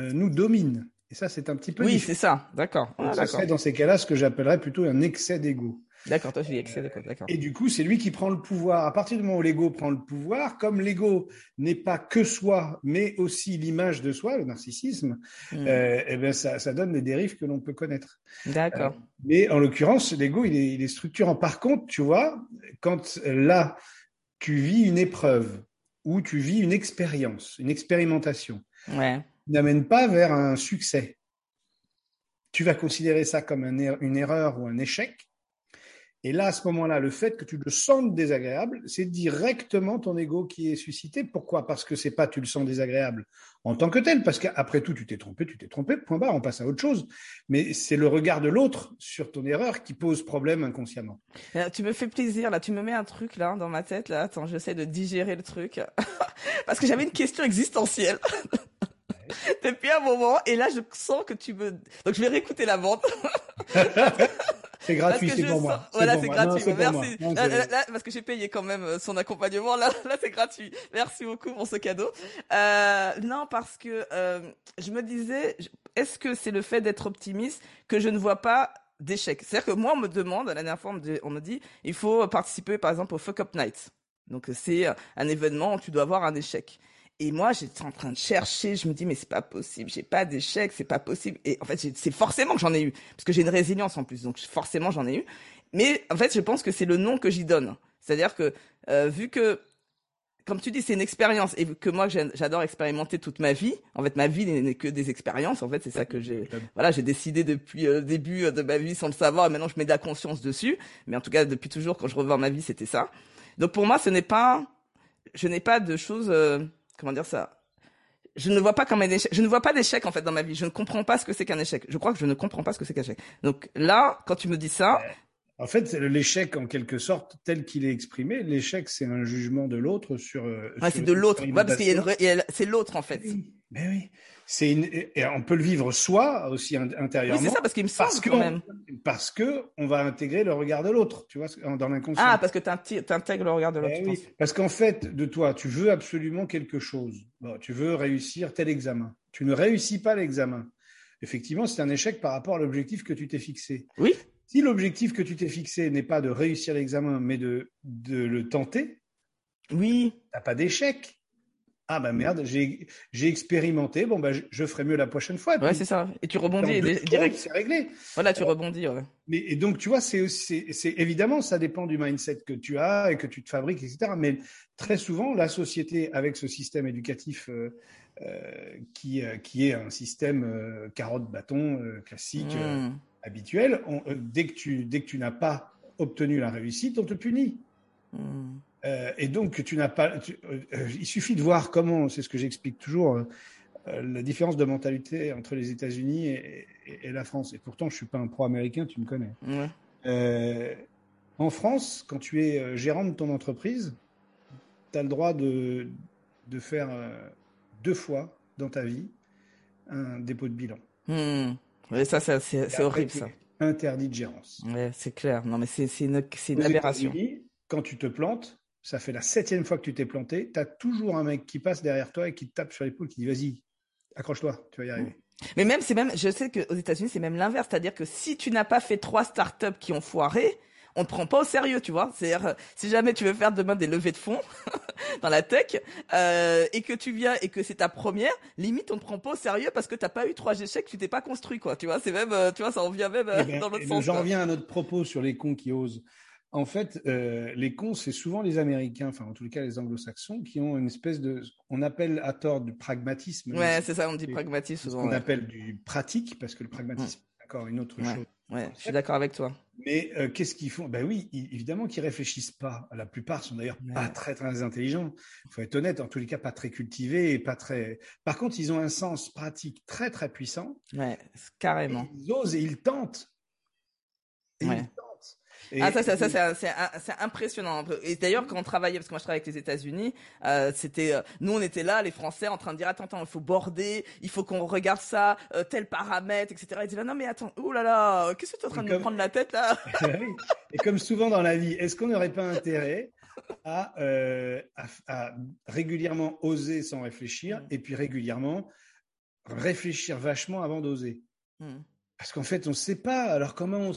euh, nous domine. Et ça, c'est un petit peu. Oui, c'est ça. D'accord. Ah, ça serait dans ces cas-là ce que j'appellerais plutôt un excès d'ego. D'accord, toi tu dis d'ego, d'accord. Et du coup, c'est lui qui prend le pouvoir. À partir du moment où l'ego prend le pouvoir, comme l'ego n'est pas que soi, mais aussi l'image de soi, le narcissisme, hmm. euh, eh bien ça, ça, donne des dérives que l'on peut connaître. D'accord. Euh, mais en l'occurrence, l'ego, il est, il est structurant. Par contre, tu vois, quand là, tu vis une épreuve ou tu vis une expérience, une expérimentation, ouais. n'amène pas vers un succès. Tu vas considérer ça comme un, er-, une erreur ou un échec et là, à ce moment-là, le fait que tu le sentes désagréable, c'est directement ton ego qui est suscité. Pourquoi? Parce que c'est pas tu le sens désagréable en tant que tel, parce qu'après tout, tu t'es trompé, tu t'es trompé, point barre, on passe à autre chose. Mais c'est le regard de l'autre sur ton erreur qui pose problème inconsciemment. Euh, tu me fais plaisir, là, tu me mets un truc là dans ma tête, là, attends, j'essaie de digérer le truc. parce que j'avais une question existentielle. Depuis un moment, et là, je sens que tu me... Donc, je vais réécouter la vente. C'est gratuit, c'est pour moi. Voilà, c'est gratuit. Merci. là, parce que j'ai payé quand même euh, son accompagnement. Là, là, c'est gratuit. Merci beaucoup pour ce cadeau. Euh, non, parce que euh, je me disais, est-ce que c'est le fait d'être optimiste que je ne vois pas d'échec? C'est-à-dire que moi, on me demande, la dernière fois, on me dit, il faut participer, par exemple, au Fuck Up Night. Donc, c'est un événement où tu dois avoir un échec. Et moi, j'étais en train de chercher, je me dis, mais c'est pas possible, j'ai pas d'échec, c'est pas possible. Et en fait, c'est forcément que j'en ai eu, parce que j'ai une résilience en plus, donc forcément j'en ai eu. Mais en fait, je pense que c'est le nom que j'y donne. C'est-à-dire que, euh, vu que, comme tu dis, c'est une expérience, et que moi, j'adore expérimenter toute ma vie. En fait, ma vie n'est que des expériences. En fait, c'est ça que j'ai, voilà, j'ai décidé depuis le début de ma vie sans le savoir, et maintenant je mets de la conscience dessus. Mais en tout cas, depuis toujours, quand je revois ma vie, c'était ça. Donc pour moi, ce n'est pas, je n'ai pas de choses... Euh, comment dire ça je ne vois pas comme un échec. Je ne vois pas d'échec en fait dans ma vie. Je ne comprends pas ce que c'est qu'un échec. Je crois que je ne comprends pas ce que c'est qu'un échec. Donc là, quand tu me dis ça, en fait, l'échec en quelque sorte tel qu'il est exprimé, l'échec c'est un jugement de l'autre sur. Ouais, c'est de l'autre. Ouais, parce qu'il y a, c'est l'autre en fait. Mais oui. C'est une... et on peut le vivre soi aussi intérieurement. Oui, c'est ça parce qu'il me semble quand même. Parce que on va intégrer le regard de l'autre, tu vois, dans l'inconscient. Ah, parce que tu intègres le regard de l'autre. Eh oui, parce qu'en fait, de toi, tu veux absolument quelque chose. Bon, tu veux réussir tel examen. Tu ne réussis pas l'examen. Effectivement, c'est un échec par rapport à l'objectif que tu t'es fixé. Oui. Si l'objectif que tu t'es fixé n'est pas de réussir l'examen, mais de, de le tenter, oui. T'as pas d'échec. Ah bah merde, j'ai expérimenté, bon bah je, ferai mieux la prochaine fois. Ouais, c'est ça. Et tu rebondis direct. C'est réglé. Voilà, tu rebondis. Ouais. Mais et donc tu vois, c'est évidemment ça dépend du mindset que tu as et que tu te fabriques, etc. Mais très souvent, la société avec ce système éducatif euh, euh, qui euh, qui est un système carotte bâton classique hmm. habituel, dès que tu dès que tu n'as pas obtenu la réussite, on te punit. Hmm. Euh, et donc, tu n'as pas. Euh, euh, il suffit de voir comment, c'est ce que j'explique toujours, la différence de mentalité entre les États-Unis et, la France. Et pourtant, je suis pas un pro-américain, tu me connais. en France, quand tu es gérant de ton entreprise, tu as le droit de, de faire deux fois dans ta vie un dépôt de bilan. Hmm. ça, c'est horrible, ça. Interdit de gérance. Ouais, c'est clair. Non, mais c'est une, une aberration. Quand tu te plantes, ça fait la septième fois que tu t'es planté, tu as toujours un mec qui passe derrière toi et qui te tape sur l'épaule, qui dit vas-y, accroche-toi, tu vas y arriver. Mais même, c'est même, je sais qu'aux États-Unis, c'est même l'inverse. C'est-à-dire que si tu n'as pas fait trois startups qui ont foiré, on te prend pas au sérieux, tu vois. C'est-à-dire, si jamais tu veux faire demain des levées de fonds dans la tech euh, et que tu viens et que c'est ta première, limite on te prend pas au sérieux parce que t'as pas eu trois échecs, tu t'es pas construit, quoi. Tu vois, c'est même, euh, tu vois, ça en vient même euh, eh ben, dans l'autre eh ben, sens. J'en reviens à notre propos sur les cons qui osent. En fait, euh, les cons, c'est souvent les Américains, enfin en tous les cas les Anglo-Saxons, qui ont une espèce de, on appelle à tort du pragmatisme. Ouais, c'est ça, on dit pragmatisme souvent. On appelle du pratique, parce que le pragmatisme, c'est encore une autre chose Ouais, je suis d'accord avec toi. Mais euh, qu'est-ce qu'ils font? Ben oui, évidemment qu'ils réfléchissent pas. La plupart sont d'ailleurs pas très très intelligents. Il faut être honnête, en tous les cas, pas très cultivés et pas très. Par contre, ils ont un sens pratique très très puissant. Ouais, carrément. ils osent et ils tentent. Et ils tentent ah ça, ça, ça c'est impressionnant. Et d'ailleurs, quand on travaillait, parce que moi je travaillais avec les États-Unis, euh, c'était euh, nous on était là, les Français, en train de dire attends, attends, il faut border, il faut qu'on regarde ça, euh, tel paramètre, etc. Ils disaient non mais attends, oh là là, qu'est-ce que tu es en train de me prendre la tête là? Et comme souvent dans la vie, est-ce qu'on n'aurait pas intérêt à, à, régulièrement oser sans réfléchir, mm. et puis régulièrement réfléchir vachement avant d'oser? Mm. Parce qu'en fait, on ne sait pas. Alors comment on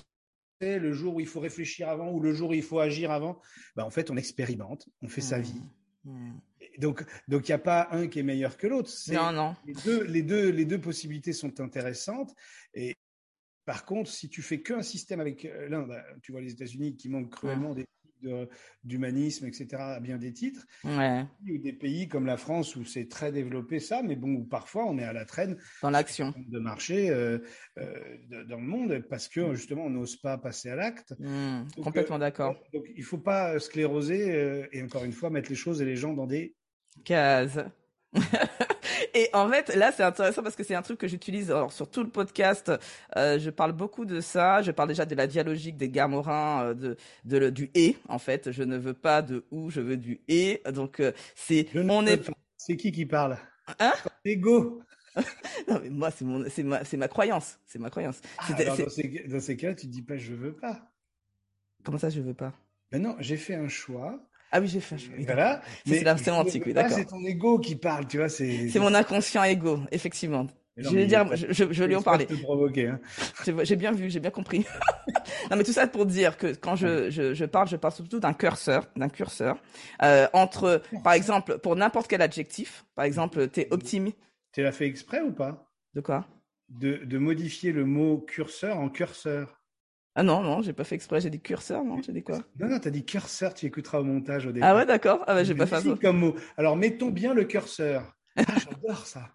le jour où il faut réfléchir avant ou le jour où il faut agir avant, bah, en fait, on expérimente, on fait sa vie. Mmh. Mmh. Donc, donc il n'y a pas un qui est meilleur que l'autre. Non, non. Les deux, les deux, les deux possibilités sont intéressantes. Et par contre, si tu fais qu'un système avec euh, l'Inde, tu vois les États-Unis qui manquent cruellement des d'humanisme, etc., à bien des titres. Ouais. Ou des pays comme la France où c'est très développé ça, mais bon, où parfois on est à la traîne. Dans l'action. De marché euh, euh, dans le monde parce que justement on n'ose pas passer à l'acte. Mmh, complètement d'accord. Donc il faut pas scléroser et encore une fois mettre les choses et les gens dans des cases. Et en fait, là, c'est intéressant parce que c'est un truc que j'utilise sur tout le podcast. Euh, je parle beaucoup de ça. Je parle déjà de la dialogique des gamorins, euh, de, du et. En fait, je ne veux pas de ou, je veux du et. Donc euh, c'est on est. C'est qui qui parle? Hein? Ego. non mais moi c'est mon c'est ma c'est ma croyance c'est ma croyance ah, alors dans, ces, dans ces cas tu dis pas je veux pas comment ça je veux pas? Ben non j'ai fait un choix ah oui, j'ai fait. Voilà. C'est la sémantique, oui, d'accord. C'est ton ego qui parle, tu vois. C'est mon inconscient ego, effectivement. je vais dire, je, je, je vais lui en parler. provoquer. Hein. J'ai bien vu, j'ai bien compris. non, mais tout ça pour dire que quand je, je, je parle, je parle surtout d'un curseur, d'un curseur euh, entre, par exemple, pour n'importe quel adjectif. Par exemple, t'es optimiste. Tu l'as fait exprès ou pas? De quoi? De, de modifier le mot curseur en curseur. Ah non, non, j'ai pas fait exprès, j'ai dit curseur, non, j'ai dit quoi? Non, non, t'as dit curseur, tu écouteras au montage au début. Ah ouais, d'accord, ah bah j'ai pas fait ça. comme mot. Alors mettons bien le curseur. Ah, j'adore ça.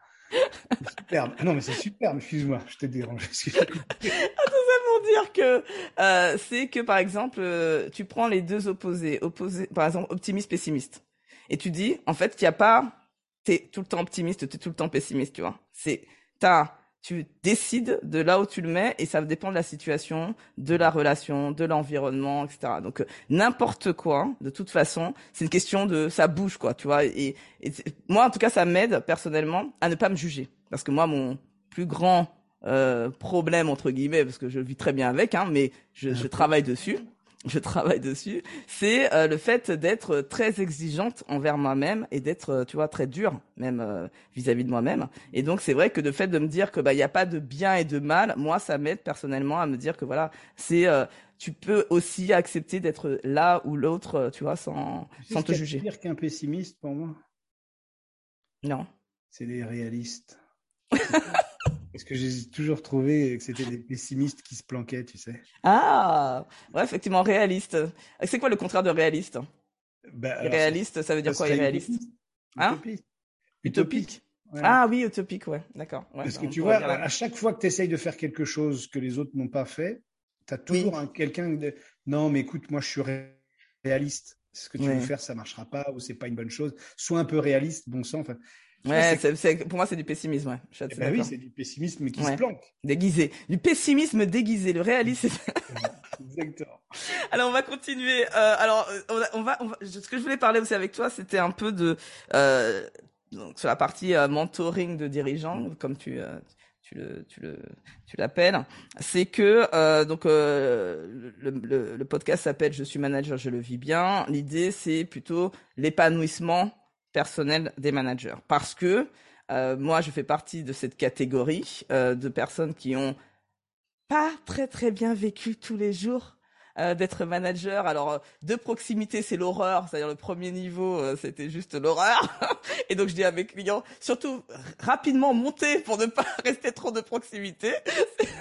superbe. Ah non, mais c'est superbe, excuse-moi, je t'ai dérangé. ah, tout ça pour dire que euh, c'est que, par exemple, euh, tu prends les deux opposés, opposés, par exemple, optimiste, pessimiste. Et tu dis, en fait, qu'il n'y a pas, t'es tout le temps optimiste, t'es tout le temps pessimiste, tu vois. C'est, t'as tu décides de là où tu le mets et ça dépend de la situation, de la relation, de l'environnement, etc. Donc euh, n'importe quoi, de toute façon, c'est une question de ça bouge quoi, tu vois. Et, moi en tout cas, ça m'aide personnellement à ne pas me juger parce que moi mon plus grand euh, problème entre guillemets, parce que je vis très bien avec, hein, mais je, je travaille dessus je travaille dessus, c'est euh, le fait d'être très exigeante envers moi-même et d'être, euh, tu vois, très dure même euh, vis-à-vis de moi-même. Et donc c'est vrai que le fait de me dire que bah il y a pas de bien et de mal, moi ça m'aide personnellement à me dire que voilà, c'est tu peux aussi accepter d'être là ou l'autre, tu vois, sans sans te juger. Pire qu'un pessimiste pour moi? Non. C'est des réalistes. Parce que j'ai toujours trouvé que c'était des pessimistes qui se planquaient, tu sais. Ah, ouais, effectivement, réaliste. C'est quoi le contraire de réaliste? Bah, Réaliste, ça veut dire quoi, irréaliste? Hein? Utopique. Ah oui, utopique, ouais, d'accord. Parce que tu vois, à chaque fois que tu essayes de faire quelque chose que les autres n'ont pas fait, tu as toujours quelqu'un de non, mais écoute, moi je suis réaliste. Ce que tu veux faire, ça marchera pas ou c'est pas une bonne chose. Sois un peu réaliste, bon sang. Enfin, Ouais, pour moi, c'est du pessimisme. Ouais. Je eh ben oui, c'est du pessimisme qui se planque. Déguisé. Du pessimisme déguisé. Le réalisme. Exactement. Alors, on va continuer. Euh, alors, euh, on va, on va, ce que je voulais parler aussi avec toi, c'était un peu de euh, donc, sur la partie euh, mentoring de dirigeants, comme tu euh, tu le tu le tu l'appelles. C'est que euh, donc le, le, le podcast s'appelle Je suis manager, je le vis bien. L'idée, c'est plutôt l'épanouissement personnel des managers. Parce que euh, moi, je fais partie de cette catégorie euh, de personnes qui ont pas très très bien vécu tous les jours euh, d'être manager. Alors euh, de proximité, c'est l'horreur, c'est-à-dire le premier niveau, euh, c'était juste l'horreur. Et donc je dis à mes clients, surtout rapidement monter pour ne pas rester trop de proximité,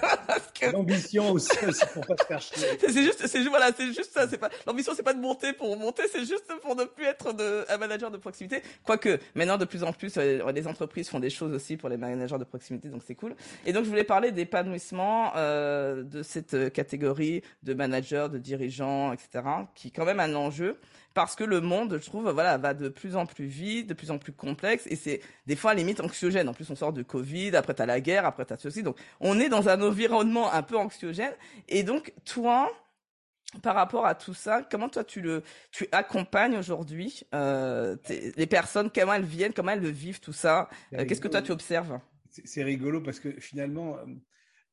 parce L'ambition aussi, aussi pour pas se faire chier. C'est juste, c'est juste, voilà, c'est juste ça. C'est pas l'ambition, c'est pas de monter pour monter, c'est juste pour ne plus être de, un manager de proximité. Quoique maintenant, de plus en plus, les entreprises font des choses aussi pour les managers de proximité, donc c'est cool. Et donc, je voulais parler d'épanouissement euh, de cette catégorie de managers, de dirigeants, etc., qui est quand même un enjeu parce que le monde, je trouve, voilà, va de plus en plus vite, de plus en plus complexe, et c'est des fois limite anxiogène. En plus, on sort de Covid, après t'as la guerre, après t'as ceci, donc on est dans un environnement un peu anxiogène. Et donc, toi, par rapport à tout ça, comment toi tu le tu accompagnes aujourd'hui euh, les personnes, comment elles viennent, comment elles le vivent tout ça? Euh, Qu'est-ce que toi tu observes? C'est rigolo parce que finalement,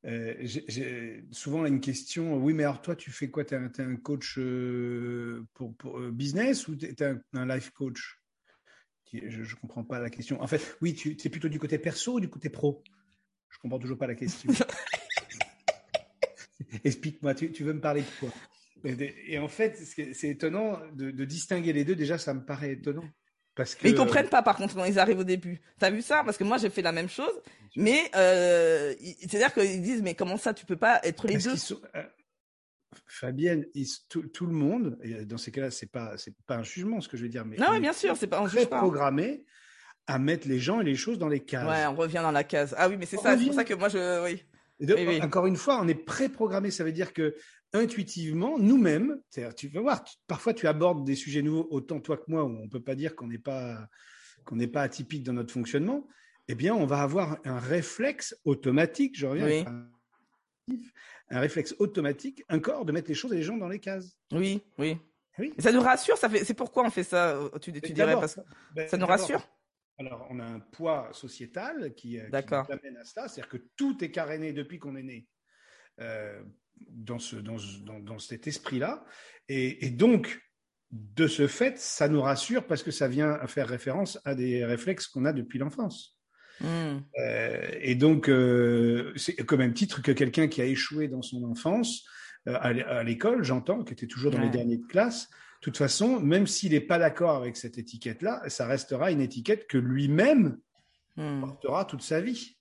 euh, j'ai souvent une question, oui, mais alors toi, tu fais quoi? Tu es, un coach euh, pour, pour euh, business ou tu es un, life coach? Je ne comprends pas la question. En fait, oui, tu es plutôt du côté perso ou du côté pro? Je comprends toujours pas la question. Explique-moi, tu, tu, veux me parler de quoi? Et, en fait, c'est étonnant de, de distinguer les deux. Déjà, ça me paraît étonnant. Parce que... Mais ils comprennent pas par contre quand ils arrivent au début. T'as vu ça? Parce que moi j'ai fait la même chose, mais euh, c'est-à-dire qu'ils disent mais comment ça tu peux pas être les deux? euh, Fabienne, tout, le monde, et dans ces cas-là c'est pas c'est pas un jugement ce que je veux dire, mais non bien sûr c'est pas un jugement. programmé à mettre les gens et les choses dans les cases. Ouais, on revient dans la case. Ah oui, mais c'est ça, c'est pour ça que moi je oui. Encore une fois, on est pré-programmé. Ça veut dire que intuitivement, nous-mêmes, tu vas voir, parfois tu abordes des sujets nouveaux, autant toi que moi, où on peut pas dire qu'on n'est pas pas atypique dans notre fonctionnement. Eh bien, on va avoir un réflexe automatique. Je reviens. Un réflexe automatique, encore, de mettre les choses et les gens dans les cases. Oui, oui. oui. ça nous rassure. Ça fait. C'est pourquoi on fait ça. Tu, tu dirais parce que ben, ça nous rassure? Alors, on a un poids sociétal qui, euh, qui nous amène à cela, c'est-à-dire que tout est caréné depuis qu'on est né euh, dans, ce, dans, dans, dans cet esprit-là. Et, et, donc, de ce fait, ça nous rassure parce que ça vient faire référence à des réflexes qu'on a depuis l'enfance. Mmh. Euh, et donc, euh, c'est comme même titre que quelqu'un qui a échoué dans son enfance, à l'école, j'entends, qui était toujours dans les derniers de classe, toute façon, même s'il n'est pas d'accord avec cette étiquette-là, ça restera une étiquette que lui-même hmm. portera toute sa vie.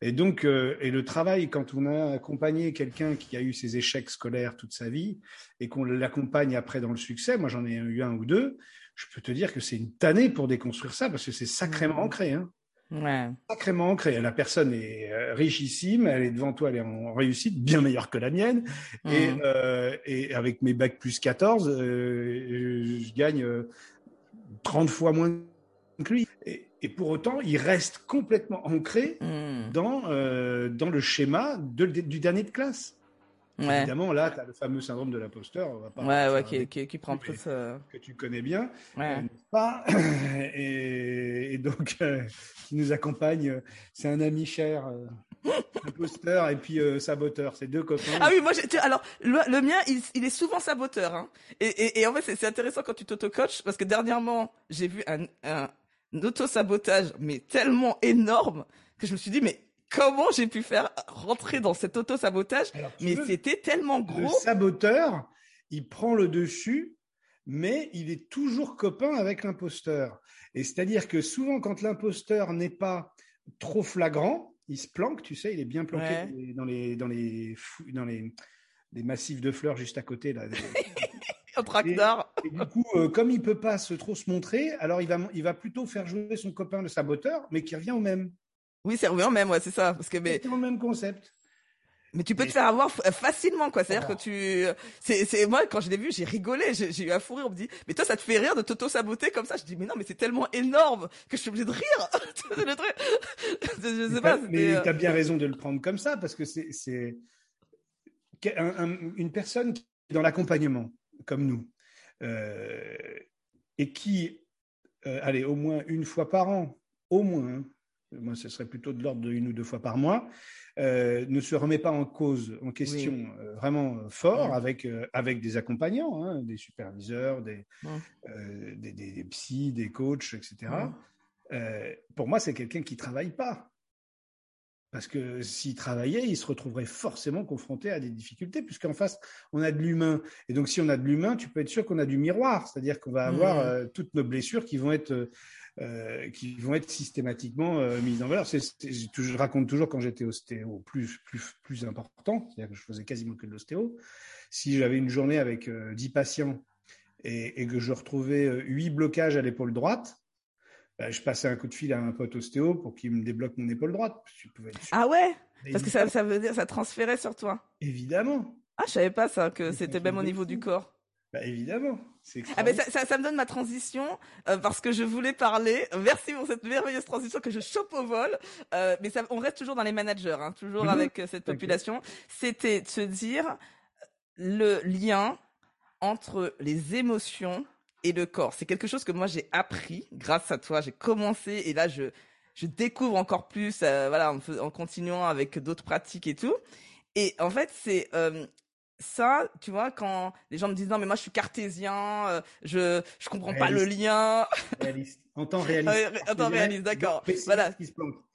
Et donc, euh, et le travail, quand on a accompagné quelqu'un qui a eu ses échecs scolaires toute sa vie et qu'on l'accompagne après dans le succès, moi j'en ai eu un ou deux, je peux te dire que c'est une tannée pour déconstruire ça parce que c'est sacrément hmm. ancré. Hein. Ouais. Sacrément ancré. La personne est euh, richissime, elle est devant toi, elle est en réussite, bien meilleure que la mienne. Et, mmh. euh, et avec mes bacs plus 14, euh, je gagne 30 fois moins que lui. Et, et, pour autant, il reste complètement ancré mmh. dans, dans le schéma de, du dernier de classe. Évidemment, là, tu as le fameux syndrome de l'imposteur. Ouais, ouais, qui, qui, qui, prend plus. Que tu connais bien. Ouais. pas et, et, donc, euh, qui nous accompagne, c'est un ami cher. Euh, imposteur et puis euh, saboteur, c'est deux copains. Ah oui, moi, alors le, le mien, il, il, est souvent saboteur. Hein. Et, et, et en fait, c'est intéressant quand tu t'auto-coaches parce que dernièrement, j'ai vu un, un, un auto-sabotage, mais tellement énorme que je me suis dit, mais comment j'ai pu faire rentrer dans cet auto-sabotage Mais c'était tellement gros. Le saboteur, il prend le dessus, mais il est toujours copain avec l'imposteur. Et c'est-à-dire que souvent, quand l'imposteur n'est pas trop flagrant, il se planque, tu sais, il est bien planqué dans les dans les dans les, les massifs de fleurs juste à côté là. Un tracteur. Et, du coup, euh, comme il peut pas se, trop se montrer, alors il va il va plutôt faire jouer son copain le saboteur, mais qui revient au même. Oui, c'est revient même, ouais, c'est ça. Parce que mais c'est le même concept. Mais tu peux te faire avoir facilement, quoi. C'est-à-dire que tu, c'est, c'est moi quand je l'ai vu, j'ai rigolé, j'ai, eu un fou rire. On me dit, mais toi, ça te fait rire de t'auto saboter comme ça? Je dis, mais non, mais c'est tellement énorme que je suis obligé de rire. je sais pas. Mais euh, tu as bien raison de le prendre comme ça parce que c'est, c'est une personne qui est dans l'accompagnement, comme nous, euh, et qui, euh, allez, au moins une fois par an, au moins, moi ce serait plutôt de l'ordre de une ou deux fois par mois, euh, ne se remet pas en cause, en question euh, vraiment euh, fort avec avec des accompagnants, hein, des superviseurs, des, des, des, psys, des coachs, etc. pour moi, c'est quelqu'un qui travaille pas. Parce que s'il travaillait, il se retrouverait forcément confronté à des difficultés, puisqu'en face, on a de l'humain. Et donc, si on a de l'humain, tu peux être sûr qu'on a du miroir, c'est-à-dire qu'on va avoir euh, toutes nos blessures qui vont être euh, qui vont être systématiquement euh, mises en valeur. Je raconte toujours quand j'étais ostéo plus plus plus important, c'est-à-dire que je faisais quasiment que de l'ostéo. Si j'avais une journée avec 10 patients et, et, que je retrouvais 8 blocages à l'épaule droite, bah, je passais un coup de fil à un pote ostéo pour qu'il me débloque mon épaule droite. ah ouais? Parce que ça, ça veut dire ça transférait sur toi. Évidemment. Ah, je savais pas ça que c'était même au niveau du corps. Bah évidemment. Ah ben ça, ça, ça, me donne ma transition euh, parce que je voulais parler. Merci pour cette merveilleuse transition que je chope au vol. Euh, mais ça, on reste toujours dans les managers, hein, toujours mhm. avec euh, cette population. C'était de se dire le lien entre les émotions et le corps. C'est quelque chose que moi j'ai appris grâce à toi. J'ai commencé et là je je découvre encore plus, voilà, en, en, continuant avec d'autres pratiques et tout. Et en fait, c'est euh, ça, tu vois, quand les gens me disent non mais moi je suis cartésien, euh, je je comprends pas le lien. Réaliste. En temps réaliste. en temps réaliste, d'accord. Voilà.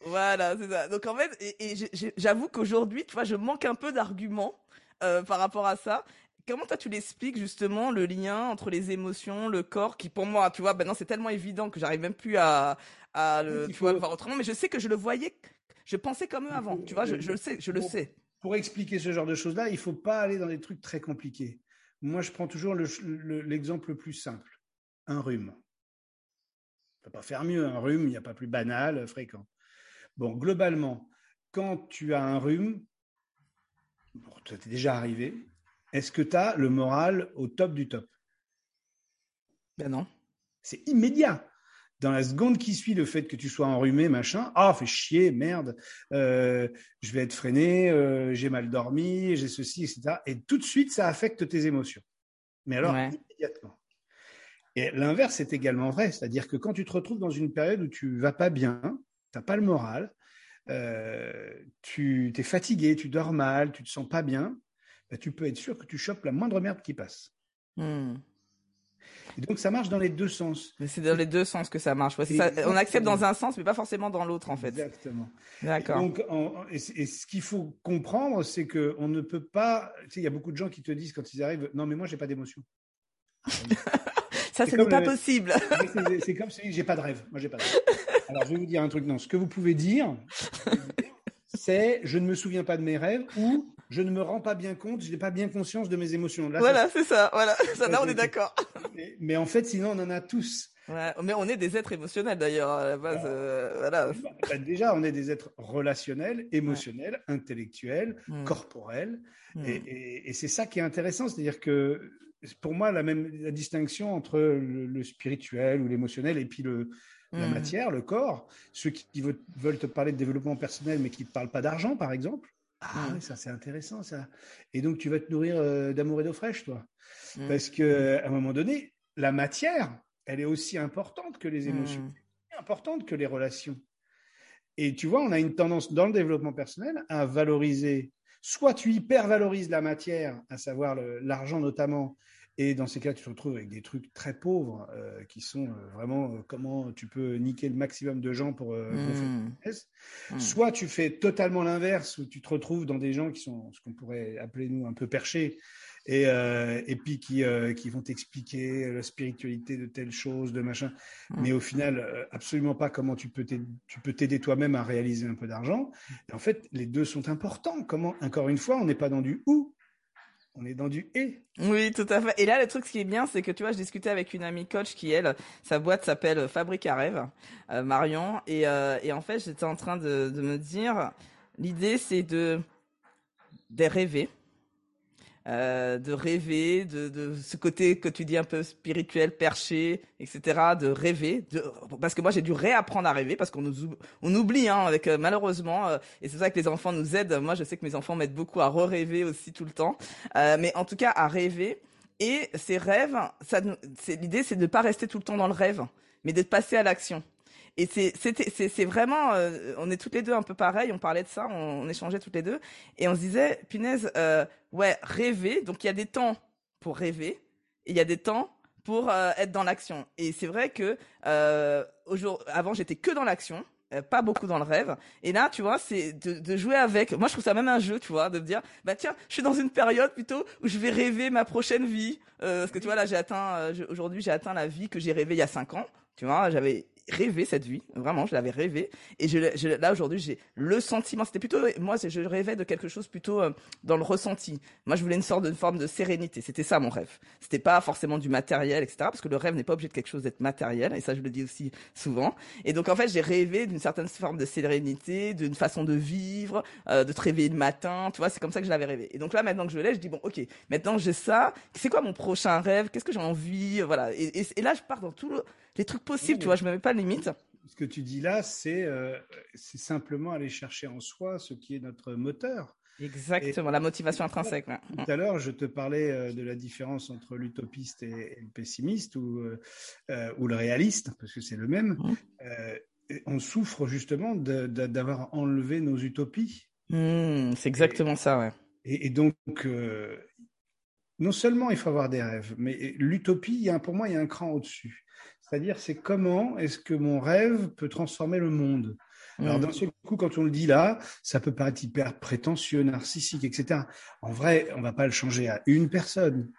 Voilà, c'est ça. Donc en fait, et, et j'avoue qu'aujourd'hui, tu vois, je manque un peu d'arguments euh, par rapport à ça comment toi tu l'expliques justement le lien entre les émotions, le corps, qui pour moi, tu vois, maintenant c'est tellement évident que j'arrive même plus à, à le, tu vois, le voir autrement, mais je sais que je le voyais, je pensais comme eux avant, tu vois, je, je, le sais, je le sais. Pour expliquer ce genre de choses-là, il faut pas aller dans des trucs très compliqués. Moi, je prends toujours l'exemple le, le, plus simple. Un rhume. On peut pas faire mieux. Un rhume, il n'y a pas plus banal, fréquent. Bon, globalement, quand tu as un rhume, bon, ça t'est déjà arrivé, est-ce que tu as le moral au top du top? Ben non. C'est immédiat. Dans la seconde qui suit le fait que tu sois enrhumé, machin, ah, oh, fait chier, merde, euh, je vais être freiné, euh, j'ai mal dormi, j'ai ceci, etc. Et tout de suite, ça affecte tes émotions. Mais alors, immédiatement. Et l'inverse est également vrai, c'est-à-dire que quand tu te retrouves dans une période où tu vas pas bien, tu n'as pas le moral, euh, tu es fatigué, tu dors mal, tu te sens pas bien, bah, tu peux être sûr que tu chopes la moindre merde qui passe. Hmm. Et donc ça marche dans les deux sens. C'est dans les deux sens que ça marche. ça, on accepte dans un sens, mais pas forcément dans l'autre, en fait. Exactement. D'accord. Donc, et, ce qu'il faut comprendre, c'est que on ne peut pas. Tu sais, il y a beaucoup de gens qui te disent quand ils arrivent, non, mais moi, j'ai pas d'émotion. ça, ce n'est pas possible. c'est comme si j'ai pas de rêve. Moi, j'ai pas de rêve. Alors, je vais vous dire un truc. Non, ce que vous pouvez dire, c'est je ne me souviens pas de mes rêves ou je ne me rends pas bien compte, je n'ai pas bien conscience de mes émotions. voilà, c'est ça. Voilà, ça, là on est d'accord. Mais, en fait, sinon on en a tous. Ouais, mais on est des êtres émotionnels d'ailleurs à la base. Euh, voilà. Bah, bah, déjà, on est des êtres relationnels, émotionnels, intellectuels, hmm. corporels, hmm. et, et, c'est ça qui est intéressant, c'est-à-dire que pour moi la même la distinction entre le, spirituel ou l'émotionnel et puis le la hmm. matière, le corps. Ceux qui, qui veulent te parler de développement personnel mais qui ne parlent pas d'argent, par exemple, ah oui, ça c'est intéressant ça. Et donc tu vas te nourrir euh, d'amour et d'eau fraîche, toi? Mmh. Parce que à un moment donné, la matière, elle est aussi importante que les émotions, mmh. importante que les relations. Et tu vois, on a une tendance dans le développement personnel à valoriser. Soit tu hyper valorises la matière, à savoir l'argent notamment, et dans ces cas, tu te retrouves avec des trucs très pauvres euh, qui sont euh, vraiment euh, comment tu peux niquer le maximum de gens pour mmh. mmh. Soit tu fais totalement l'inverse, où tu te retrouves dans des gens qui sont ce qu'on pourrait appeler nous un peu perchés, et, et puis qui, qui vont t'expliquer la spiritualité de telle chose, de machin, mmh. mais au final, absolument pas comment tu peux tu peux t'aider toi-même à réaliser un peu d'argent. En fait, les deux sont importants. Comment, encore une fois, on n'est pas dans du ou, on est dans du et. Oui, tout à fait. Et là, le truc, ce qui est bien, c'est que tu vois, je discutais avec une amie coach qui, elle, sa boîte s'appelle Fabrique à rêve, euh, Marion. Et, euh, et en fait, j'étais en train de, de me dire, l'idée, c'est de, de rêver euh, de rêver, de, de, ce côté que tu dis un peu spirituel, perché, etc., de rêver. Parce que moi, j'ai dû réapprendre à rêver parce qu'on nous on oublie, hein, avec euh, malheureusement, euh, et c'est ça que les enfants nous aident. Moi, je sais que mes enfants m'aident beaucoup à re-rêver aussi tout le temps, mais en tout cas à rêver. Et ces rêves, l'idée, c'est de ne pas rester tout le temps dans le rêve, mais d'être passé à l'action. Et c'est c'est vraiment euh, on est toutes les deux un peu pareil, on parlait de ça, on, échangeait toutes les deux et on se disait punaise euh, ouais, rêver. Donc il y a des temps pour rêver et il y a des temps pour euh, être dans l'action. Et c'est vrai que euh, avant j'étais que dans l'action euh, pas beaucoup dans le rêve. Et là, tu vois, c'est de, de, jouer avec. Moi, je trouve ça même un jeu, tu vois, de me dire, bah tiens, je suis dans une période plutôt où je vais rêver ma prochaine vie. Euh, parce que tu vois, là, j'ai atteint, euh, aujourd'hui, j'ai atteint la vie que j'ai rêvée il y a cinq ans. Tu vois, j'avais rêvé cette vie, vraiment, je l'avais rêvé. Et je, je là aujourd'hui, j'ai le sentiment. C'était plutôt, moi, je rêvais de quelque chose plutôt euh, dans le ressenti. Moi, je voulais une sorte de forme de sérénité. C'était ça mon rêve. C'était pas forcément du matériel, etc. Parce que le rêve n'est pas obligé de quelque chose d'être matériel. Et ça, je le dis aussi souvent. Et donc, en fait, j'ai rêvé d'une certaine forme de sérénité, d'une façon de vivre, euh, de te réveiller le matin. Tu vois, c'est comme ça que je l'avais rêvé. Et donc là, maintenant que je l'ai, je dis bon, ok, maintenant j'ai ça. C'est quoi mon prochain rêve? Qu'est-ce que j'ai envie? Voilà. Et, et, là, je pars dans tout le les trucs possibles, tu vois, je me mets pas de limite. Ce que tu dis là, c'est euh, c'est simplement aller chercher en soi ce qui est notre moteur. Exactement, la motivation intrinsèque. Tout à l'heure, je te parlais euh, de la différence entre l'utopiste et, le pessimiste ou, euh, ou le réaliste, parce que c'est le même. Mmh. on souffre justement d'avoir enlevé nos utopies. Mmh, c'est exactement ça, ouais. Et, et donc, non seulement il faut avoir des rêves, mais l'utopie, pour moi, il y a un cran au-dessus. C'est-à-dire, c'est comment est-ce que mon rêve peut transformer le monde? Alors, d'un seul coup, quand on le dit là, ça peut paraître hyper prétentieux, narcissique, etc. En vrai, on va pas le changer à une personne.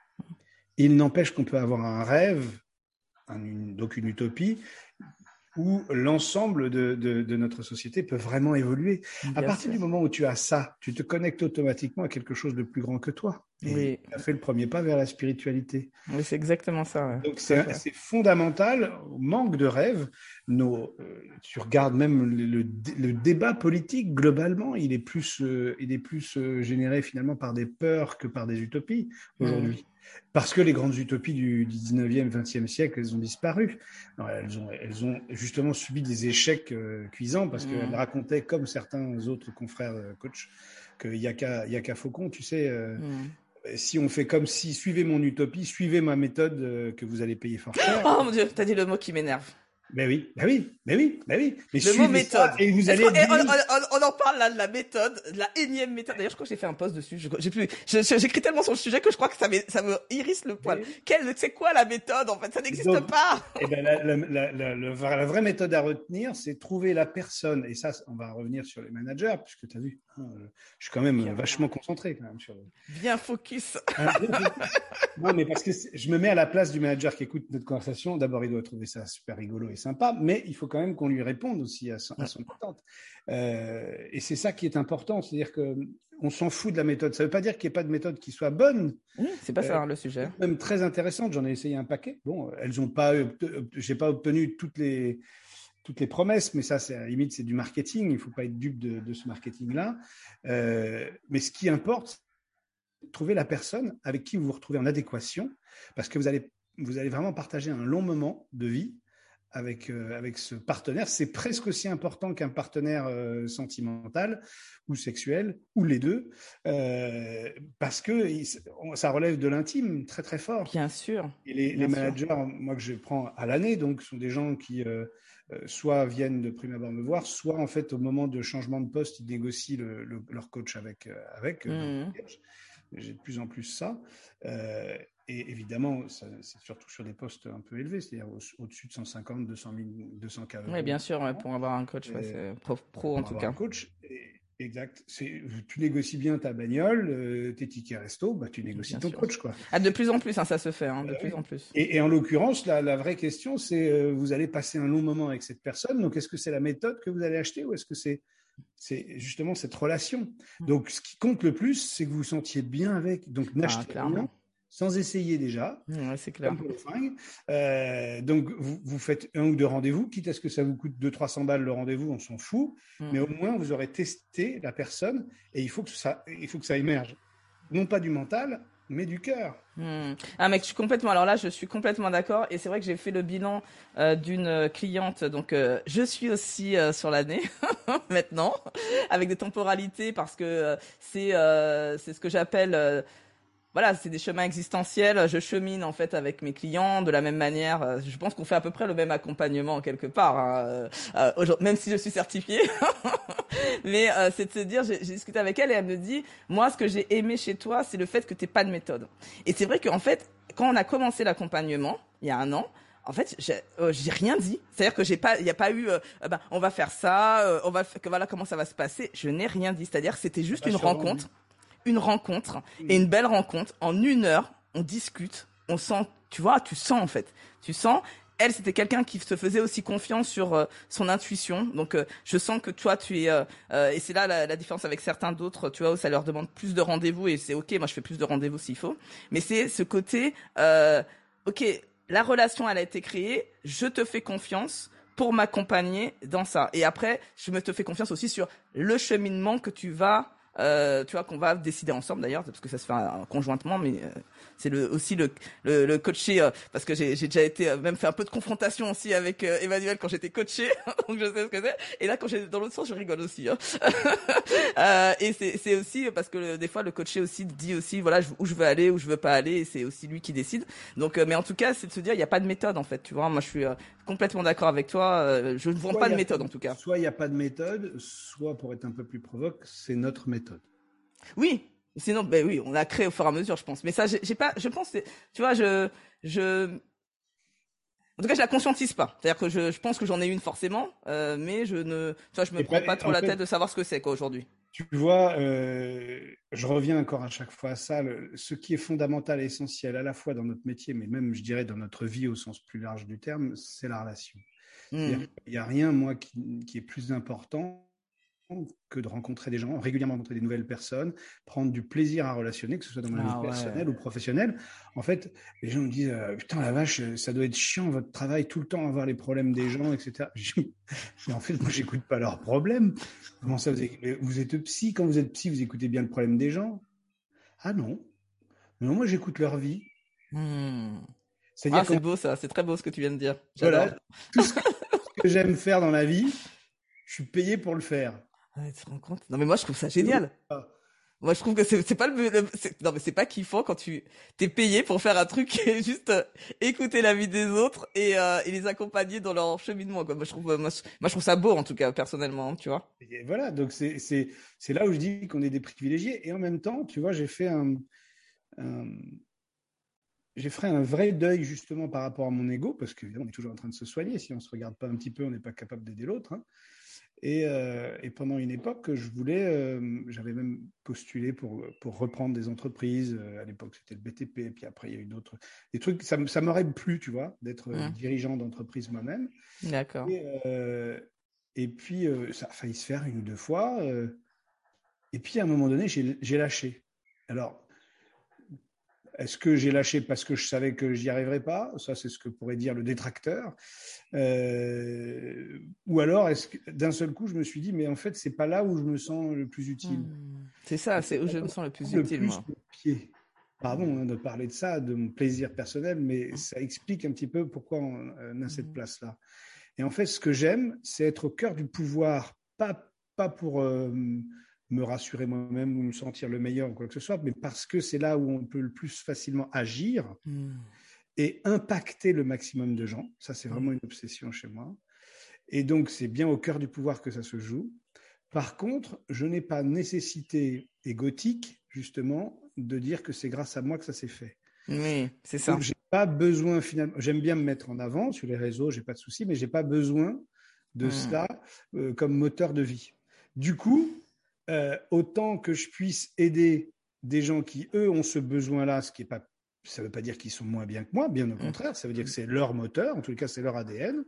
Il n'empêche qu'on peut avoir un rêve, donc une utopie, où l'ensemble de, de, notre société peut vraiment évoluer. à partir du moment où tu as ça, tu te connectes automatiquement à quelque chose de plus grand que toi. Et oui. Tu as fait le premier pas vers la spiritualité. Oui, c'est exactement ça. Donc c'est fondamental, manque de rêve. Nos, euh, tu regardes même le, le, débat politique globalement, il est plus, euh, il est plus euh, généré finalement par des peurs que par des utopies aujourd'hui. Mmh. Parce que les grandes utopies du 19e, 20e siècle, elles ont disparu. elles, ont, elles ont justement subi des échecs cuisants parce mmh. qu'elles racontaient, comme certains autres confrères coachs, qu'il n'y a qu'à Faucon, tu sais, mmh si on fait comme si, suivez mon utopie, suivez ma méthode euh, que vous allez payer fort. Oh mon dieu, t'as dit le mot qui m'énerve. Mais oui, mais oui, mais oui, mais oui. Mais le mot méthode. et vous allez. on, en parle là de la méthode, de la énième méthode. D'ailleurs, je crois que j'ai fait un post dessus. J'ai plus. J'écris tellement sur le sujet que je crois que ça me, ça me irrisse le poil. Quelle, c'est quoi la méthode En fait, ça n'existe pas. Eh ben, la, la, la, la, vraie méthode à retenir, c'est trouver la personne. Et ça, on va revenir sur les managers, puisque tu as vu, hein, je suis quand même vachement concentré quand même sur. Bien focus. Hein, non, mais parce que je me mets à la place du manager qui écoute notre conversation. D'abord, il doit trouver ça super rigolo et sympa, mais il faut quand même qu'on lui réponde aussi à son, à son attente. Euh, et c'est ça qui est important, c'est-à-dire que on s'en fout de la méthode. Ça ne veut pas dire qu'il n'y ait pas de méthode qui soit bonne. Mmh, c'est pas ça euh, le sujet. Même très intéressante. J'en ai essayé un paquet. Bon, elles ont pas, j'ai pas obtenu toutes les toutes les promesses, mais ça, c'est à la limite, c'est du marketing. Il ne faut pas être dupe de, de ce marketing-là. Euh, mais ce qui importe, c'est trouver la personne avec qui vous vous retrouvez en adéquation, parce que vous allez vous allez vraiment partager un long moment de vie avec, euh, avec ce partenaire. C'est presque aussi important qu'un partenaire euh, sentimental ou sexuel, ou les deux, euh, parce que ça relève de l'intime très très fort. Bien sûr. Et les, les managers, moi que je prends à l'année, donc sont des gens qui soit viennent de prime abord me voir, soit en fait au moment de changement de poste, ils négocient le, leur coach avec. avec mmh. J'ai de plus en plus ça. Et évidemment, c'est surtout sur des postes un peu élevés, c'est-à-dire au-dessus de 150, 200 000, 200 k Oui, bien sûr, pour avoir un coach, pro, en tout cas. Un coach, exact. Tu négocies bien ta bagnole, euh, tes tickets resto, bah, tu négocies ton coach. Quoi. Ah, de plus en plus, hein, ça se fait, hein, de plus en plus. Et, en l'occurrence, la, la, vraie question, c'est euh, vous allez passer un long moment avec cette personne, donc est-ce que c'est la méthode que vous allez acheter ou est-ce que c'est c'est justement cette relation? Mmh. Donc, ce qui compte le plus, c'est que vous vous sentiez bien avec. Donc, ah, n'achetez rien sans essayer déjà. c'est clair. Euh, donc, vous, vous, faites un ou deux rendez-vous, quitte à ce que ça vous coûte 200-300 balles le rendez-vous, on s'en fout. Hmm. Mais au moins, vous aurez testé la personne et il faut que ça, il faut que ça émerge. Non pas du mental, mais du cœur. Hmm. Ah mec, je suis complètement. Alors là, je suis complètement d'accord. Et c'est vrai que j'ai fait le bilan euh, d'une cliente. Donc, euh, je suis aussi euh, sur l'année maintenant, avec des temporalités parce que c'est c'est ce que j'appelle voilà, c'est des chemins existentiels. Je chemine en fait avec mes clients de la même manière. Euh, je pense qu'on fait à peu près le même accompagnement quelque part, hein, euh, euh même si je suis certifiée. Mais euh, c'est de se dire, j'ai discuté avec elle et elle me dit, moi, ce que j'ai aimé chez toi, c'est le fait que t'es pas de méthode. Et c'est vrai qu'en fait, quand on a commencé l'accompagnement il y a un an, en fait, j'ai euh, rien dit. C'est-à-dire que j'ai pas, il n'y a pas eu, euh, ben, on va faire ça, on va, que voilà comment ça va se passer. Je n'ai rien dit. C'est-à-dire que c'était juste une rencontre, une rencontre et une belle rencontre. En une heure, on discute, on sent, tu vois, tu sens en fait, tu sens elle, c'était quelqu'un qui se faisait aussi confiance sur euh, son intuition. Donc, euh, je sens que toi, tu es, euh, et c'est là la, différence avec certains d'autres, tu vois, où ça leur demande plus de rendez-vous et c'est ok. Moi, je fais plus de rendez-vous s'il faut. Mais c'est ce côté, ok, la relation, elle a été créée. Je te fais confiance pour m'accompagner dans ça. Et après, je me te fais confiance aussi sur le cheminement que tu vas euh, tu vois, qu'on va décider ensemble d'ailleurs, parce que ça se fait conjointement, mais euh, c'est le, aussi le, le, le coaché, euh, parce que j'ai déjà été, même fait un peu de confrontation aussi avec Emmanuel quand j'étais coaché, donc je sais ce que c'est. Et là, quand j'ai dans l'autre sens, je rigole aussi. Hein. et c'est aussi parce que des fois, le coaché aussi dit aussi, voilà, où je veux aller, où je veux pas aller, et c'est aussi lui qui décide. Donc, mais en tout cas, c'est de se dire, il n'y a pas de méthode en fait, tu vois. Moi, je suis complètement d'accord avec toi. je ne vends pas de méthode en tout cas. Soit il n'y a pas de méthode, soit pour être un peu plus provoque, c'est notre méthode. Oui, sinon, ben oui, on l'a créé au fur et à mesure, je pense. Mais ça, j'ai pas, je pense, tu vois, je, je, en tout cas, je la conscientise pas. C'est-à-dire que je, je pense que j'en ai une forcément, euh, mais je ne, tu vois, je me prends pas trop la tête de savoir ce que c'est quoi aujourd'hui. Tu vois, euh, je reviens encore à chaque fois à ça. ce qui est fondamental et essentiel à la fois dans notre métier, mais même, je dirais, dans notre vie au sens plus large du terme, c'est la relation. Hmm. Il n'y a rien, moi, qui, qui est plus important que de rencontrer des gens, régulièrement rencontrer des nouvelles personnes, prendre du plaisir à relationner, que ce soit dans ma vie ah personnelle ou professionnelle. En fait, les gens me disent euh, Putain, la vache, ça doit être chiant votre travail, tout le temps avoir les problèmes des gens, etc. Mais en fait, moi, j'écoute pas leurs problèmes. Comment ça, vous, êtes psy Quand vous êtes psy, vous écoutez bien le problème des gens? Ah non. Non, moi, j'écoute leur vie. Ah, c'est beau ça, c'est très beau ce que tu viens de dire. Voilà. Tout ce que j'aime faire dans la vie, je suis payé pour le faire tu te rends compte? Non, mais moi, je trouve ça génial. Moi, je trouve que c'est pas le, non, mais c'est pas kiffant quand tu t'es payé pour faire un truc et juste euh, écouter la vie des autres et, euh, et les accompagner dans leur cheminement. Quoi. Moi, je trouve, moi, je trouve ça beau en tout cas personnellement, tu vois. Et voilà, donc c'est c'est c'est là où je dis qu'on est des privilégiés et en même temps, tu vois, j'ai fait un, j'ai fait un vrai deuil justement par rapport à mon ego parce qu'on est toujours en train de se soigner. Si on se regarde pas un petit peu, on n'est pas capable d'aider l'autre. Hein. Euh, et, pendant une époque, je voulais, euh, j'avais même postulé pour, pour reprendre des entreprises. Euh, à l'époque, c'était le BTP, puis après, il y a eu d'autres des trucs. Ça, ça m'aurait plu, tu vois, d'être dirigeant d'entreprise moi-même. D'accord. Et, puis, ça a failli se faire une ou deux fois. et puis, à un moment donné, j'ai lâché. Alors, est-ce que j'ai lâché parce que je savais que j'y arriverais pas? Ça, c'est ce que pourrait dire le détracteur. Euh, ou alors, est-ce que d'un seul coup, je me suis dit, mais en fait, c'est pas là où je me sens le plus utile. Hmm. C'est ça, c'est où je me sens le plus utile. moi. pied. Pardon hein, de parler de ça, de mon plaisir personnel, mais hmm. ça explique un petit peu pourquoi on, a cette hmm. place-là. Et en fait, ce que j'aime, c'est être au cœur du pouvoir, pas pas pour euh, me rassurer moi-même ou me sentir le meilleur ou quoi que ce soit, mais parce que c'est là où on peut le plus facilement agir hmm. et impacter le maximum de gens. Ça, c'est vraiment une obsession chez moi. Et donc, c'est bien au cœur du pouvoir que ça se joue. Par contre, je n'ai pas nécessité égotique, justement, de dire que c'est grâce à moi que ça s'est fait. Oui, c'est ça. j'ai pas besoin finalement. J'aime bien me mettre en avant sur les réseaux, j'ai pas de souci, mais j'ai pas besoin de hmm. cela euh, comme moteur de vie. Du coup, euh, autant que je puisse aider des gens qui, eux, ont ce besoin-là, ce qui est pas, ça ne veut pas dire qu'ils sont moins bien que moi, bien au mmh. contraire, ça veut dire que c'est leur moteur, en tout cas c'est leur ADN,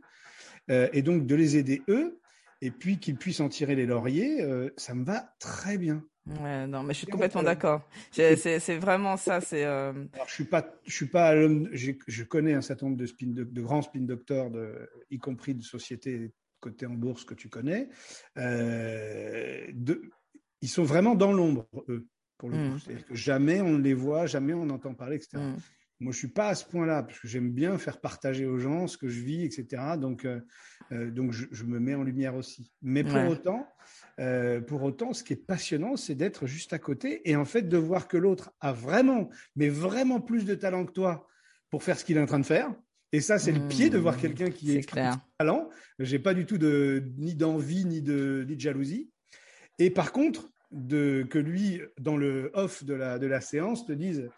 euh, et donc de les aider eux, et puis qu'ils puissent en tirer les lauriers, euh, ça me va très bien. Ouais, non, mais je suis complètement d'accord. C'est vraiment ça. C'est. Alors, je suis pas, je suis pas Je connais un certain nombre de spin de, de grands spin docteurs, de, y compris de sociétés cotées en bourse que tu connais. de, ils sont vraiment dans l'ombre, eux, pour le coup. Mmh. Que jamais on les voit, jamais on entend parler, etc. Mmh. Moi, je suis pas à ce point-là, parce que j'aime bien faire partager aux gens ce que je vis, etc. Donc, euh, euh, donc je, me mets en lumière aussi. Mais pour autant, euh, pour autant, ce qui est passionnant, c'est d'être juste à côté et en fait de voir que l'autre a vraiment, mais vraiment plus de talent que toi pour faire ce qu'il est en train de faire. Et ça, c'est le pied de voir mmh. quelqu'un qui est, est talent. J'ai pas du tout de ni d'envie ni de ni de jalousie. Et par contre, de, que lui, dans le off de la, de la séance, te dise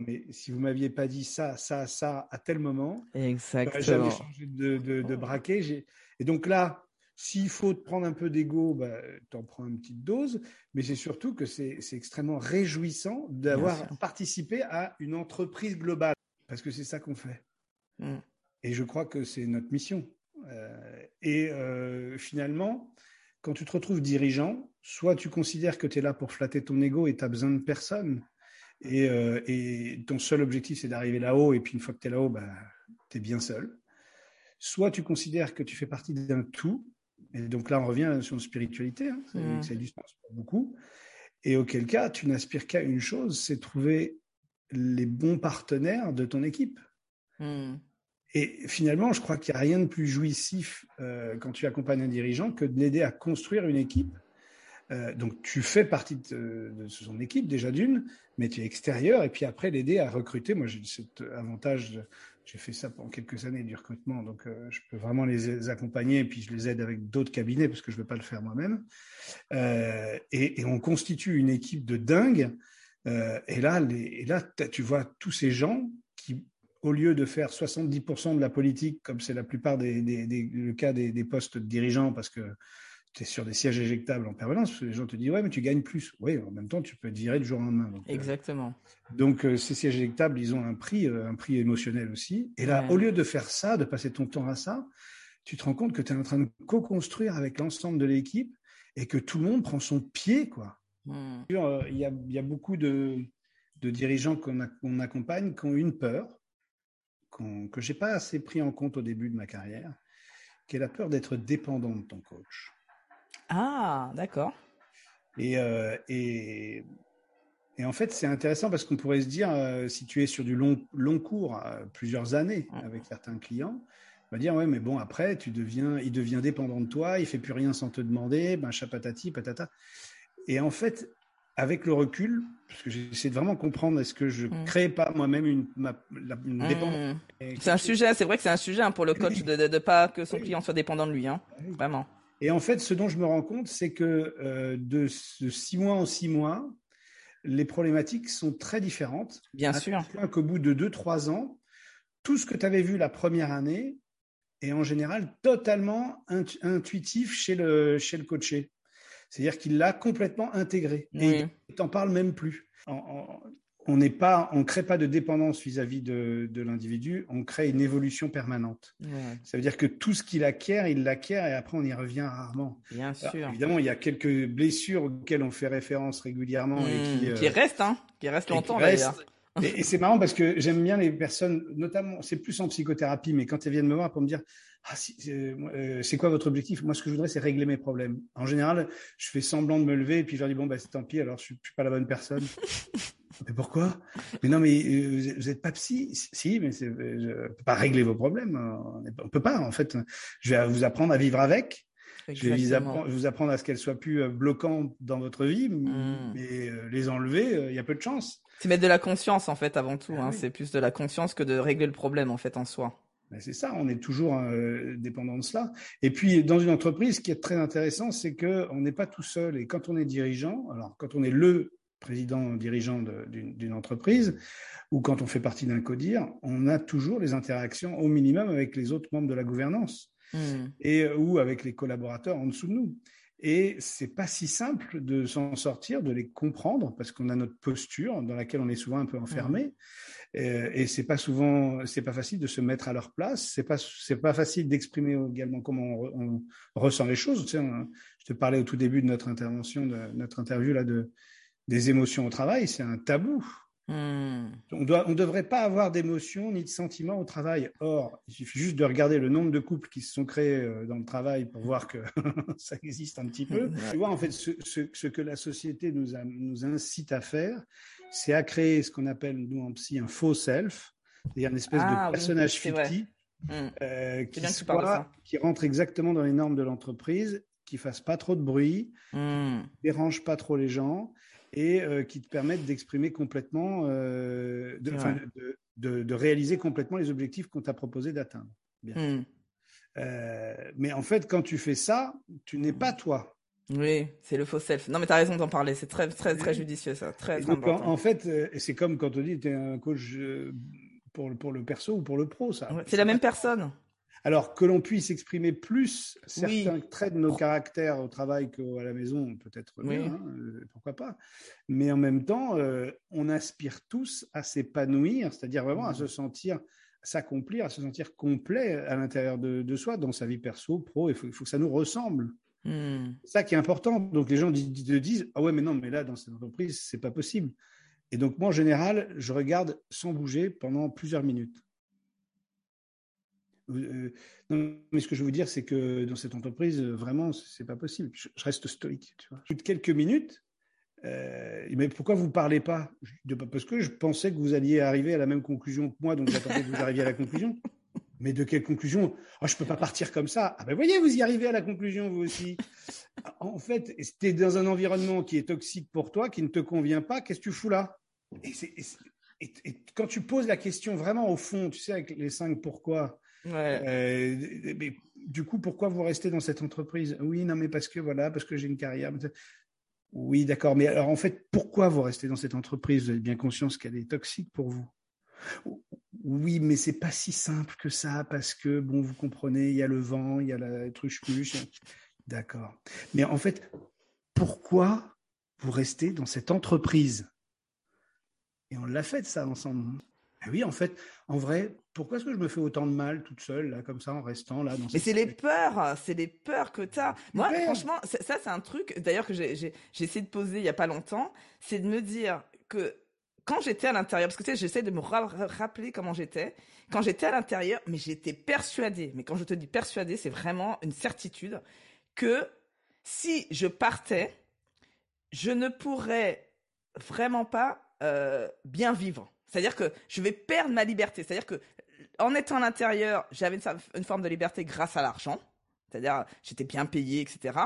mais si vous m'aviez pas dit ça, ça, ça à tel moment, Exactement. jamais changé de, de, de braquet. Et donc là, s'il faut te prendre un peu d'ego, bah, tu en prends une petite dose, mais c'est surtout que c'est extrêmement réjouissant d'avoir participé à une entreprise globale, parce que c'est ça qu'on fait. Mm. Et je crois que c'est notre mission. Euh, et euh, finalement, quand tu te retrouves dirigeant, soit tu considères que tu es là pour flatter ton ego et tu as besoin de personne, et, euh, et ton seul objectif c'est d'arriver là-haut, et puis une fois que tu es là-haut, bah, tu es bien seul. Soit tu considères que tu fais partie d'un tout, et donc là on revient à la notion de spiritualité, hein, c'est mmh. du sens pour beaucoup, et auquel cas tu n'aspires qu'à une chose, c'est trouver les bons partenaires de ton équipe. Mmh. Et finalement, je crois qu'il n'y a rien de plus jouissif euh, quand tu accompagnes un dirigeant que de l'aider à construire une équipe. Euh, donc, tu fais partie de, son équipe déjà d'une, mais tu es extérieur, et puis après l'aider à recruter. Moi, j'ai cet avantage, j'ai fait ça pendant quelques années du recrutement, donc euh, je peux vraiment les accompagner, et puis je les aide avec d'autres cabinets parce que je ne veux pas le faire moi-même. Et, on constitue une équipe de dingue. et là, les, et là, tu vois tous ces gens qui au lieu de faire 70% de la politique, comme c'est la plupart des, le cas des, postes de dirigeants, parce que tu es sur des sièges éjectables en permanence, parce que les gens te disent ouais, mais tu gagnes plus. Oui, en même temps, tu peux te virer du jour au lendemain. Euh, Exactement. donc, euh, ces sièges éjectables, ils ont un prix, euh, un prix émotionnel aussi. Et là, au lieu de faire ça, de passer ton temps à ça, tu te rends compte que tu es en train de co-construire avec l'ensemble de l'équipe et que tout le monde prend son pied, quoi. Hmm. Il y, a, y, a, beaucoup de, de dirigeants qu'on accompagne qui ont une peur, que j'ai pas assez pris en compte au début de ma carrière, qui est la peur d'être dépendant de ton coach. Ah, d'accord. Et, euh, et, et, en fait, c'est intéressant parce qu'on pourrait se dire, euh, si tu es sur du long, long cours, euh, plusieurs années avec certains clients, on va dire, ouais, mais bon, après, tu deviens, il devient dépendant de toi, il fait plus rien sans te demander, ben, chapatati, patata. Et en fait, avec le recul, parce que j'essaie de vraiment comprendre, est-ce que je mm. crée pas moi-même une, mm. dépendance? C'est un sujet, c'est vrai que c'est un sujet hein, pour le coach de, ne pas que son client soit dépendant de lui, hein, vraiment. Et en fait, ce dont je me rends compte, c'est que euh, de, six mois en six mois, les problématiques sont très différentes. Bien sûr. Qu'au bout de deux, trois ans, tout ce que tu avais vu la première année est en général totalement intuitif chez le, chez le coaché. C'est-à-dire qu'il l'a complètement intégré et il t'en parle même plus. On n'est pas, on crée pas de dépendance vis-à-vis de, l'individu, on crée une évolution permanente. Ça veut dire que tout ce qu'il acquiert, il l'acquiert et après on y revient rarement. Bien sûr. évidemment, il y a quelques blessures auxquelles on fait référence régulièrement et qui, euh, qui restent, hein, qui restent longtemps d'ailleurs. Et, c'est marrant parce que j'aime bien les personnes, notamment, c'est plus en psychothérapie, mais quand elles viennent me voir pour me dire, ah, euh, c'est quoi votre objectif? Moi, ce que je voudrais, c'est régler mes problèmes. En général, je fais semblant de me lever et puis je leur dis, bon, bah, tant pis, alors je suis, suis pas la bonne personne. mais pourquoi? Mais non, mais euh, vous n'êtes pas psy Si, mais je ne peux pas régler vos problèmes. On ne peut pas, en fait. Je vais vous apprendre à vivre avec. Je vais vous apprendre, à ce qu'elles soient plus euh, bloquantes dans votre vie, mmh. mais les enlever, il y a peu de chance. C'est mettre de la conscience en fait avant tout. Ah hein. C'est plus de la conscience que de régler le problème en fait en soi. Ben, c'est ça, on est toujours euh, dépendant de cela. Et puis dans une entreprise, ce qui est très intéressant, c'est que on n'est pas tout seul. Et quand on est dirigeant, alors quand on est le président dirigeant d'une entreprise ou quand on fait partie d'un codir, on a toujours les interactions au minimum avec les autres membres de la gouvernance mmh. et ou avec les collaborateurs en dessous de nous. Et c'est pas si simple de s'en sortir, de les comprendre, parce qu'on a notre posture dans laquelle on est souvent un peu enfermé. Mmh. Et, et c'est pas souvent, c'est pas facile de se mettre à leur place. C'est pas, c'est pas facile d'exprimer également comment on, ressent les choses. Tu sais, je te parlais au tout début de notre intervention, de notre interview là, de des émotions au travail. C'est un tabou. Hmm. On ne devrait pas avoir d'émotions ni de sentiments au travail. Or, il suffit juste de regarder le nombre de couples qui se sont créés euh, dans le travail pour voir que ça existe un petit peu. Tu vois, en fait, ce, que la société nous, nous incite à faire, c'est à créer ce qu'on appelle, nous en psy, un faux self, c'est-à-dire une espèce de ah personnage fictif hmm. euh, qui, qui rentre exactement dans les normes de l'entreprise, qui fasse pas trop de bruit, mmh. dérange pas trop les gens et euh, qui te permettent d'exprimer complètement, euh, de, de, réaliser complètement les objectifs qu'on t'a proposé d'atteindre. Bien. Hmm. Euh, mais en fait, quand tu fais ça, tu n'es pas toi. Oui, c'est le faux self. Non, mais tu as raison d'en parler. C'est très, très, très judicieux, ça. Très, très important. En, fait, c'est comme quand on dit tu es un coach pour, pour le perso ou pour le pro, ça. c'est la même personne. Alors que l'on puisse exprimer plus certains traits de nos caractères au travail qu'à la maison, peut-être oui. Hein, euh, pourquoi pas. Mais en même temps, on aspire tous à s'épanouir, c'est-à-dire vraiment à mmh. se sentir s'accomplir, à se sentir complet à l'intérieur de, soi, dans sa vie perso, pro. Il faut, que ça nous ressemble. C'est ça qui est important. Donc les gens te disent ah ouais mais non mais là dans cette entreprise c'est pas possible. Et donc moi en général je regarde sans bouger pendant plusieurs minutes. Euh, mais ce que je veux dire c'est que dans cette entreprise vraiment c'est pas possible. Je, reste stoïque. Tu vois. quelques minutes. Euh, mais pourquoi vous parlez pas? Parce que je pensais que vous alliez arriver à la même conclusion que moi, donc j'attendais que vous arriviez à la conclusion. Mais de quelle conclusion? Oh, Je peux pas partir comme ça. Ah ben voyez, vous y arrivez à la conclusion vous aussi. en fait, tu es dans un environnement qui est toxique pour toi, qui ne te convient pas. Qu'est-ce que tu fous là? Et, quand tu poses la question vraiment au fond, tu sais, avec les cinq pourquoi. Euh, du coup, pourquoi vous restez dans cette entreprise? Oui, non, mais parce que voilà, parce que j'ai une carrière. Oui, d'accord. Mais alors, en fait, pourquoi vous restez dans cette entreprise? Vous avez bien conscience qu'elle est toxique pour vous? Oui, mais c'est pas si simple que ça parce que bon, vous comprenez, il y a le vent, il y a la truche D'accord. Mais en fait, pourquoi vous restez dans cette entreprise? Et on l'a fait ça ensemble. Ah oui, en fait, en vrai, pourquoi est-ce que je me fais autant de mal toute seule, là, comme ça, en restant là dans Mais c'est les peurs, c'est les peurs que tu as. Moi, franchement, ça, c'est un truc, d'ailleurs, que j'ai essayé de poser il y a pas longtemps, c'est de me dire que quand j'étais à l'intérieur, parce que tu sais, j'essaie de me rappeler comment j'étais. Quand j'étais à l'intérieur, mais j'étais persuadée, mais quand je te dis persuadée, c'est vraiment une certitude, que si je partais, je ne pourrais vraiment pas euh, bien vivre. C'est-à-dire que je vais perdre ma liberté. C'est-à-dire que en étant à l'intérieur, j'avais une, forme de liberté grâce à l'argent. C'est-à-dire, j'étais bien payé, etc.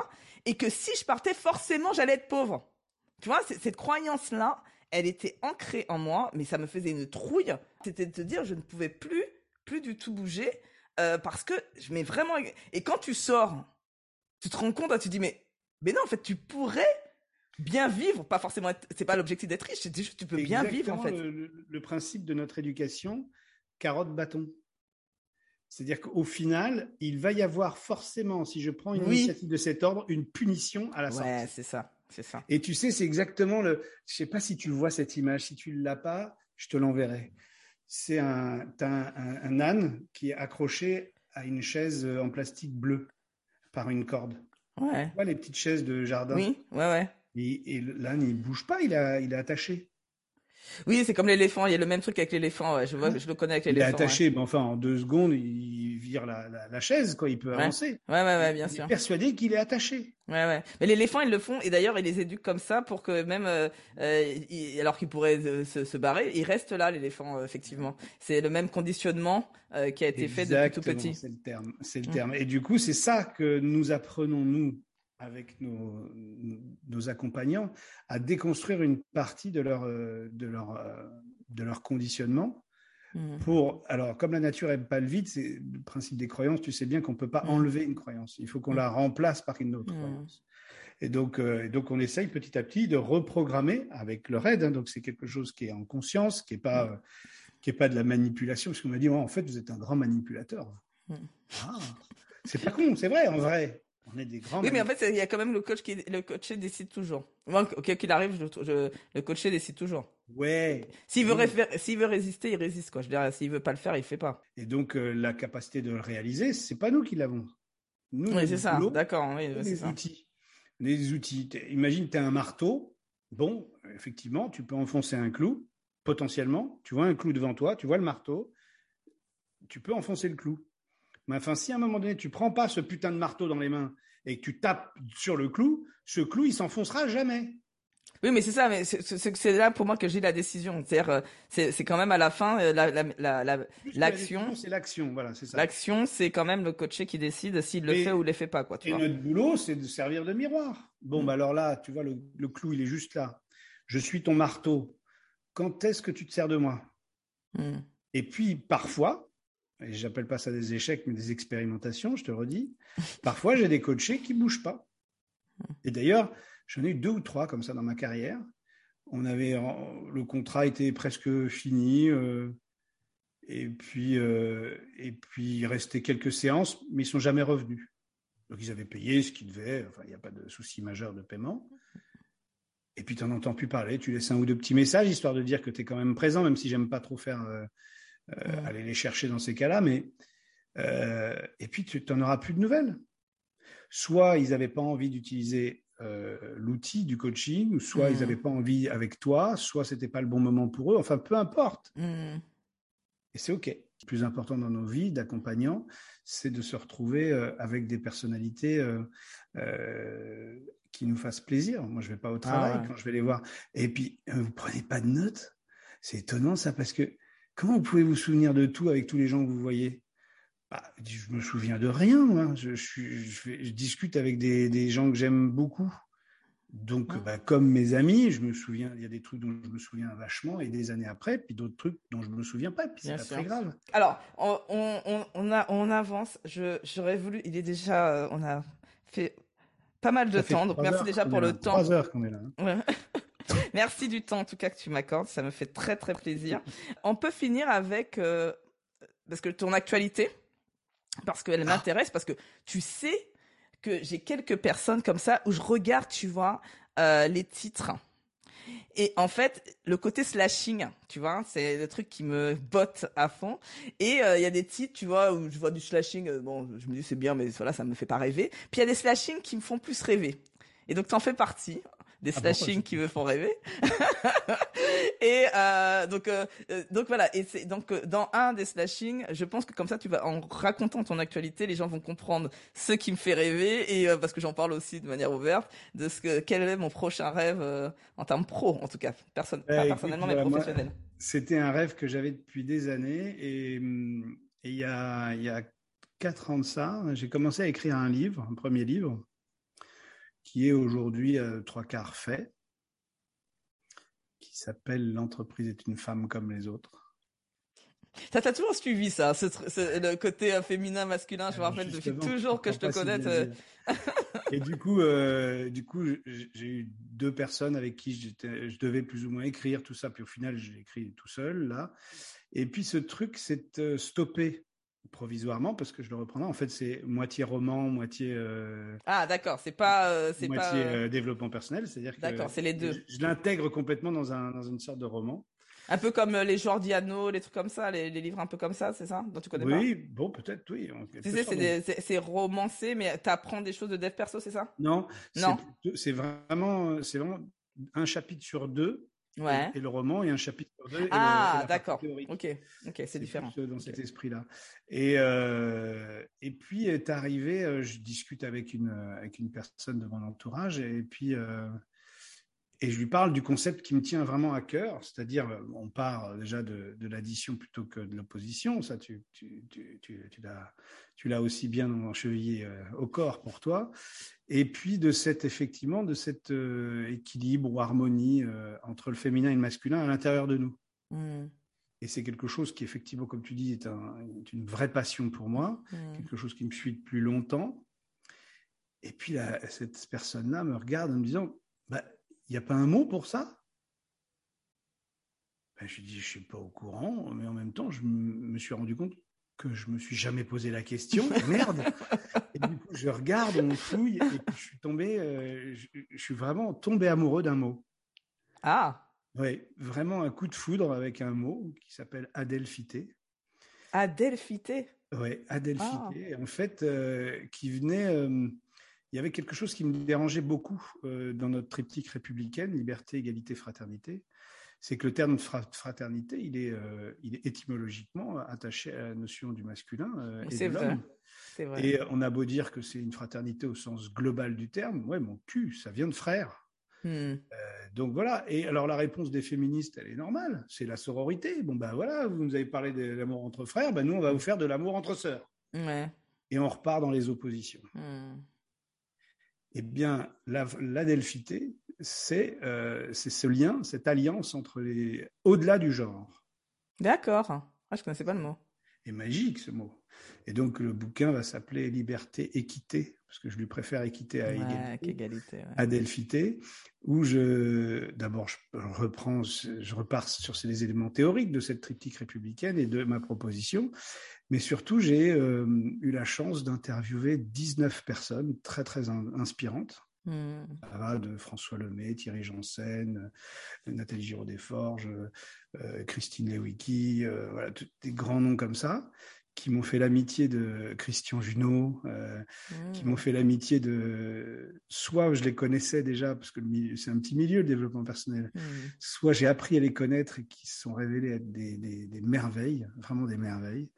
Et que si je partais, forcément, j'allais être pauvre. Tu vois, cette croyance-là, elle était ancrée en moi, mais ça me faisait une trouille. C'était de te dire, je ne pouvais plus, plus du tout bouger, euh, parce que je mets vraiment. Et quand tu sors, tu te rends compte, tu te dis, mais, mais non, en fait, tu pourrais bien vivre, pas forcément. C'est pas l'objectif d'être riche, c'est juste tu peux bien vivre en fait. Le, le, principe de notre éducation, carotte bâton. C'est-à-dire qu'au final, il va y avoir forcément, si je prends une initiative de cet ordre, une punition à la sortie. Ouais, c'est ça. C'est ça. Et tu sais, c'est exactement le. Je sais pas si tu vois cette image. Si tu l'as pas, je te l'enverrai. C'est un, un, âne qui est accroché à une chaise en plastique bleu par une corde. Ouais. Tu vois les petites chaises de jardin? Oui, ouais, ouais. Et, et l'âne, il bouge pas, il, a, il est attaché. Oui, c'est comme l'éléphant. Il y a le même truc avec l'éléphant. Je vois, je le connais avec l'éléphant. Il est attaché, mais enfin, en deux secondes, il vire la, la, chaise, quoi. Il peut avancer. Ouais, ouais, ouais, bien sûr. Il est persuadé qu'il est attaché. Ouais, ouais. Mais l'éléphant, ils le font, et d'ailleurs, ils les éduquent comme ça pour que même, euh, euh alors qu'il pourrait euh, se, se, barrer, il reste là, l'éléphant, euh, effectivement. C'est le même conditionnement qui a été fait depuis tout petit. C'est le terme. C'est le mm. terme. Et du coup, c'est ça que nous apprenons nous avec nos, nos, accompagnants à déconstruire une partie de leur, euh, de leur, euh, de leur conditionnement. Mmh. Pour, alors, comme la nature n'aime pas le vide, c'est le principe des croyances, tu sais bien qu'on ne peut pas mmh. enlever une croyance. Il faut qu'on mmh. la remplace par une autre croyance. Et donc, euh, donc, on essaye petit à petit de reprogrammer avec leur aide. Hein. donc, c'est quelque chose qui est en conscience, qui n'est pas, qui est pas de la manipulation. Parce qu'on m'a dit, en fait, vous êtes un grand manipulateur. Ah, c'est pas con, c'est vrai, en vrai. On est des grands. Oui, mais en fait, il y a quand même le coach qui, le coaché décide toujours. Quoi qu'il arrive, je, le coaché décide toujours. Ouais. S'il veut, résister, il résiste, quoi. Je dirais, s'il veut pas le faire, il fait pas. Et donc, euh, la capacité de le réaliser, c'est pas nous qui l'avons. Nous, oui, c'est ça. D'accord. Oui, les outils. Les outils. Imagine, tu as un marteau. Bon, effectivement, tu peux enfoncer un clou, potentiellement. Tu vois un clou devant toi, tu vois le marteau. Tu peux enfoncer le clou. Mais enfin, si à un moment donné, tu prends pas ce putain de marteau dans les mains et que tu tapes sur le clou, ce clou, il s'enfoncera jamais. Oui, mais c'est ça, mais c'est là pour moi que j'ai la décision. C'est-à-dire, euh, c'est quand même à la fin euh, l'action. c'est l'action, voilà, c'est ça. L'action, c'est quand même le coaché qui décide s'il le fait ou le fait pas, quoi. et notre boulot, c'est de servir de miroir. Bon, mm. bah alors là, tu vois, le, clou, il est juste là. Je suis ton marteau. Quand est-ce que tu te sers de moi? Mm. Et puis, parfois, et j'appelle pas ça des échecs, mais des expérimentations, je te redis. Parfois, j'ai des coachés qui bougent pas. Et d'ailleurs, j'en ai eu deux ou trois comme ça dans ma carrière. On avait le contrat était presque fini. Euh, et puis, euh, et puis, il restait quelques séances, mais ils sont jamais revenus. Donc, ils avaient payé ce qu'ils devaient. Enfin, il n'y a pas de souci majeur de paiement. Et puis, tu n'en entends plus parler. Tu laisses un ou deux petits messages, histoire de dire que tu es quand même présent, même si j'aime pas trop faire euh, euh, aller les chercher dans ces cas-là. Mais euh, et puis, tu n'en auras plus de nouvelles. Soit ils n'avaient pas envie d'utiliser euh, l'outil du coaching, soit ils n'avaient pas envie avec toi, soit c'était pas le bon moment pour eux. Enfin, peu importe. Mm. Et c'est OK. Le plus important dans nos vies d'accompagnants, c'est de se retrouver euh, avec des personnalités qui nous fassent plaisir. Moi, je vais pas au travail ah quand je vais les voir. Et puis, vous prenez pas de notes. C'est étonnant ça parce que comment vous pouvez vous souvenir de tout avec tous les gens que vous voyez? Bah, Je me souviens de rien. Moi. Je, je, je discute avec des, des gens que j'aime beaucoup. Donc, bah, comme mes amis, je me souviens, il y a des trucs dont je me souviens vachement et des années après, puis d'autres trucs dont je me souviens pas, puis c'est pas très grave. Alors, on, on, on, a, on avance. Je, j'aurais voulu, il est déjà, euh, on a fait pas mal de temps, donc merci déjà pour le temps. Trois heures qu'on est là. Hein. merci du temps en tout cas que tu m'accordes, ça me fait très très plaisir. on peut finir avec, euh, parce que ton actualité, parce qu'elle ah. m'intéresse, parce que tu sais que j'ai quelques personnes comme ça où je regarde, tu vois, euh, les titres. Et en fait, le côté slashing, tu vois, c'est le truc qui me botte à fond. Et euh, il y a des titres, tu vois, où je vois du slashing, euh, bon, je me dis c'est bien, mais voilà, ça me fait pas rêver. Puis il y a des slashing qui me font plus rêver. Et donc t'en fais partie des ah slashing qui me font rêver. et euh, donc euh, euh, donc voilà et c'est donc dans un des slashing, je pense que comme ça tu vas en racontant ton actualité, les gens vont comprendre ce qui me fait rêver et parce que j'en parle aussi de manière ouverte de ce que quel est mon prochain rêve en termes pro en tout cas, personne pas personnellement mais professionnel. C'était un rêve que j'avais depuis des années et il y a il y a quatre ans de ça, j'ai commencé à écrire un livre, un premier livre qui est aujourd'hui euh, trois quarts fait, qui s'appelle L'entreprise est une femme comme les autres. Ça t'a toujours suivi ça, ce, le côté euh, féminin masculin. Je me rappelle depuis toujours que je te connais. Euh. Et du coup, euh, du coup, j'ai eu deux personnes avec qui je devais plus ou moins écrire tout ça. Puis au final, j'ai écrit tout seul là. Et puis ce truc s'est stoppé provisoirement parce que je le reprendrai. En fait, c'est moitié roman, moitié. Euh, ah d'accord, c'est pas euh, c'est moitié euh, développement personnel, c'est-à-dire que. D'accord, c'est les deux. Je, l'intègre complètement dans un dans une sorte de roman. Un peu comme les Jordiano, les trucs comme ça, les, les livres un peu comme ça, c'est ça dont tu connais pas? Oui, bon peut-être oui. Tu sais, c'est c'est romancé, mais t'apprends des choses de dev perso, c'est ça? Non, non. C'est vraiment c'est vraiment un chapitre sur deux Ouais. Et, le roman et un chapitre Ah, d'accord. Ok, ok, c'est différent. Dans cet esprit-là. Et euh, et puis est arrivé, euh, je discute avec une avec une personne de mon entourage et puis euh, et je lui parle du concept qui me tient vraiment à cœur, c'est-à-dire on part déjà de, de l'addition plutôt que de l'opposition. Ça, tu, tu, tu, tu, tu l'as, aussi bien enchevillé euh, au corps pour toi. Et puis de cet effectivement de cet euh, équilibre ou harmonie euh, entre le féminin et le masculin à l'intérieur de nous. Mmh. Et c'est quelque chose qui effectivement, comme tu dis, est, un, est une vraie passion pour moi, mmh. quelque chose qui me suit depuis longtemps. Et puis là, cette personne-là me regarde en me disant, bah, il n'y a pas un mot pour ça? Ben, Je dis, je suis pas au courant, mais en même temps, je me suis rendu compte que je me suis jamais posé la question. Merde Et du coup, je regarde, on fouille, et puis je suis tombé, euh, je, suis vraiment tombé amoureux d'un mot. Ah Oui, vraiment un coup de foudre avec un mot qui s'appelle adelphité. Adelphité? Oui, adelphité. Ah. En fait, euh, qui venait... Euh, il y avait quelque chose qui me dérangeait beaucoup euh, dans notre triptyque républicaine, liberté, égalité, fraternité. C'est que le terme fraternité, il est, euh, il est étymologiquement attaché à la notion du masculin euh, et de l'homme. Vrai. Et on a beau dire que c'est une fraternité au sens global du terme, ouais, mon cul, ça vient de frère. Hmm. Euh, donc voilà. Et alors la réponse des féministes, elle est normale. C'est la sororité. Bon ben voilà, vous nous avez parlé de l'amour entre frères, ben nous on va vous faire de l'amour entre sœurs. Ouais. Et on repart dans les oppositions. Hmm. Eh bien, l'adelphité, c'est euh, ce lien, cette alliance entre les, au-delà du genre. D'accord. Ah, je connaissais pas le mot. Et magique ce mot. Et donc le bouquin va s'appeler Liberté, équité, parce que je lui préfère équité à égalité, à Delphité, où je d'abord je reprends, je repars sur ces éléments théoriques de cette triptyque républicaine et de ma proposition, mais surtout j'ai euh, eu la chance d'interviewer 19 personnes très très inspirantes. Hmm. De François Lemay, Thierry Janssen, euh, Nathalie Giraud-Desforges, euh, Christine Lewicki, voilà, des grands noms comme ça qui m'ont fait l'amitié de Christian Junot, qui m'ont mmh. fait l'amitié de soit je les connaissais déjà parce que c'est un petit milieu le développement personnel, mmh. soit j'ai appris à les connaître et qui se sont révélés être des, des, des merveilles, vraiment des merveilles.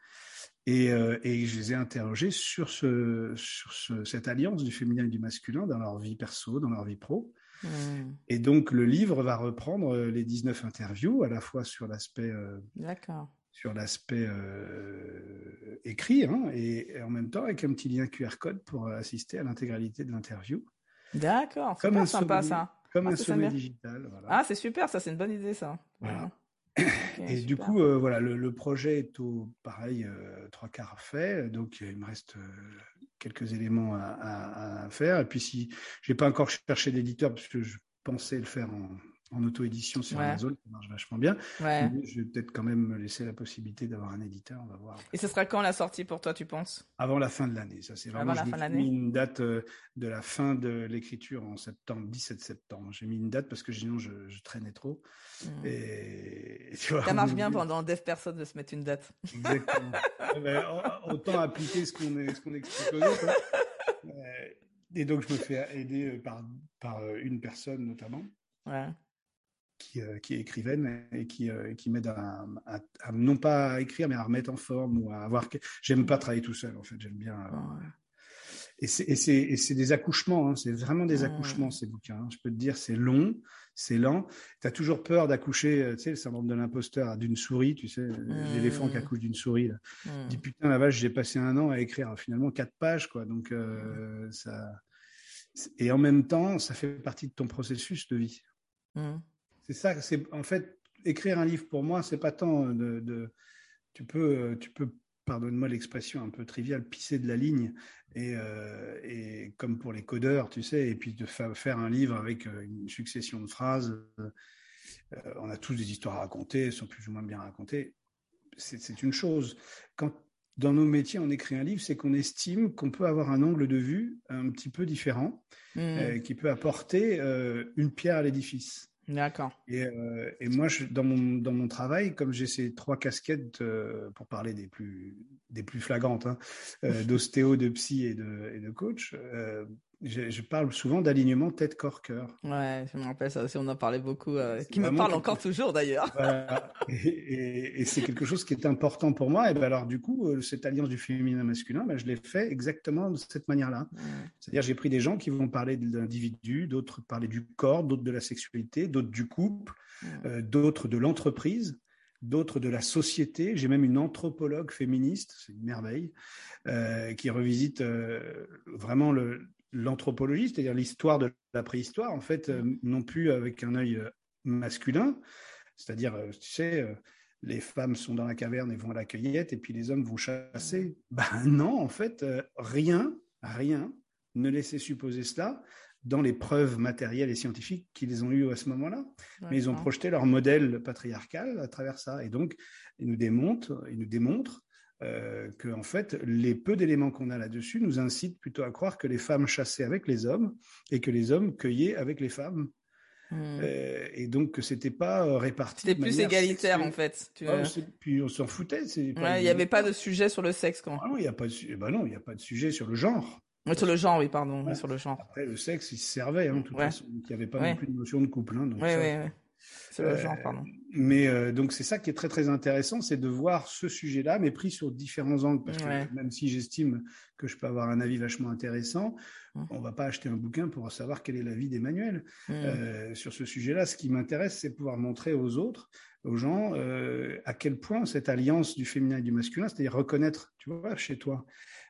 Et, euh, et, je les ai interrogés sur, ce, sur ce, cette alliance du féminin et du masculin dans leur vie perso, dans leur vie pro. Mmh. Et donc le livre va reprendre les 19 interviews, à la fois sur l'aspect euh, D'accord sur l'aspect euh, écrit hein, et, en même temps avec un petit lien QR code pour assister à l'intégralité de l'interview. D'accord, c'est sympa ça. Comme ah, un sommet digital. Voilà. Ah, c'est super, ça, c'est une bonne idée ça. Voilà. Et du coup, euh, voilà, le, le, projet est au pareil euh, trois quarts fait, donc il me reste euh, quelques éléments à, à, à, faire. Et puis si j'ai pas encore cherché d'éditeur parce que je pensais le faire en, en auto-édition sur Amazon, ça marche vachement bien. Ouais. je vais peut-être quand même me laisser la possibilité d'avoir un éditeur, on va voir. Et ce sera quand la sortie pour toi, tu penses? Avant la fin de l'année, ça c'est vraiment. Avant la fin de l'année. mis une date euh, de la fin de l'écriture en septembre, 17 septembre. J'ai mis une date parce que sinon je, je traînais trop. Hmm. Et, tu vois, ça marche bien pendant Dev Person de se mettre une date. Exactement. Eh ben, autant appliquer ce qu'on ce qu'on explique aux autres. Hein. Et donc je me fais aider par par une personne notamment. Ouais qui, euh, qui est écrivaine et qui, euh, qui m'aide à, à, à, non pas à écrire mais à remettre en forme ou à avoir. J'aime pas travailler tout seul en fait. J'aime bien. Euh, et c'est des accouchements. Hein. C'est vraiment des accouchements ces bouquins. Hein. Je peux te dire, c'est long, c'est lent. T'as toujours peur d'accoucher. Tu sais, le syndrome de l'imposteur d'une souris. Tu sais, l'éléphant qui accouche d'une souris. Là. Dis putain la vache, j'ai passé un an à écrire finalement quatre pages quoi. Donc ça. Et en même temps, ça fait partie de ton processus de vie. C'est ça, c'est en fait écrire un livre pour moi, c'est pas tant de, de, tu peux tu peux pardonne-moi l'expression un peu triviale, pisser de la ligne et, euh, et comme pour les codeurs, tu sais, et puis de faire un livre avec euh, une succession de phrases. Euh, on a tous des histoires à raconter, elles sont plus ou moins bien racontées. C'est une chose. Quand dans nos métiers on écrit un livre, c'est qu'on estime qu'on peut avoir un angle de vue un petit peu différent, mmh. qui peut apporter une pierre à l'édifice. D'accord. Et, euh, moi, dans mon dans mon travail, comme j'ai ces trois casquettes euh, pour parler des plus des plus flagrantes, hein, euh, d'ostéo, de psy et de et de coach, je, je, parle souvent d'alignement tête corps cœur. Ouais, je me rappelle ça aussi, on en parlait beaucoup, euh, qui me parle encore toujours d'ailleurs. Voilà. Et, et, et c'est quelque chose qui est important pour moi. Et ben alors du coup, euh, cette alliance du féminin masculin, ben, je l'ai fait exactement de cette manière-là. C'est-à-dire j'ai pris des gens qui vont parler de l'individu, d'autres parler du corps, d'autres de la sexualité, d'autres du couple, euh, d'autres de l'entreprise d'autres de la société. J'ai même une anthropologue féministe, c'est une merveille, euh, qui revisite euh, vraiment le, l'anthropologie, c'est-à-dire l'histoire de la préhistoire, en fait, euh, non plus avec un œil euh, masculin, c'est-à-dire, euh, tu sais, les femmes sont dans la caverne et vont à la cueillette, et puis les hommes vont chasser. Ben non, en fait, rien, rien ne laissait supposer cela dans les preuves matérielles et scientifiques qu'ils ont eues à ce moment-là. Mais ils ont projeté leur modèle patriarcal à travers ça. Et donc, ils nous démontrent, ils nous démontrent euh, que en fait les peu d'éléments qu'on a là-dessus nous incitent plutôt à croire que les femmes chassaient avec les hommes et que les hommes cueillaient avec les femmes. Hmm. Euh, et donc que c'était pas euh, réparti. C'était plus égalitaire en fait. Tu ah, puis on s'en foutait. Il n'y avait pas de sujet sur le sexe quand. Ah non, il y a pas de. Eh ben non, il y a pas de sujet sur le genre. sur le genre, oui, pardon, sur le genre. Après, le sexe, il se servait, hein, de toute façon. Il n'y avait pas non plus de notion de couple. Hein, donc ça, c'est le genre, pardon. Mais euh, donc c'est ça qui est très très intéressant, c'est de voir ce sujet-là, mais pris sur différents angles. Parce que même si j'estime que je peux avoir un avis vachement intéressant, mmh. on va pas acheter un bouquin pour savoir quel est l'avis d'Emmanuel mmh. euh, sur ce sujet-là. Ce qui m'intéresse, c'est pouvoir montrer aux autres, aux gens, euh, à quel point cette alliance du féminin et du masculin, c'est-à-dire reconnaître, tu vois, chez toi,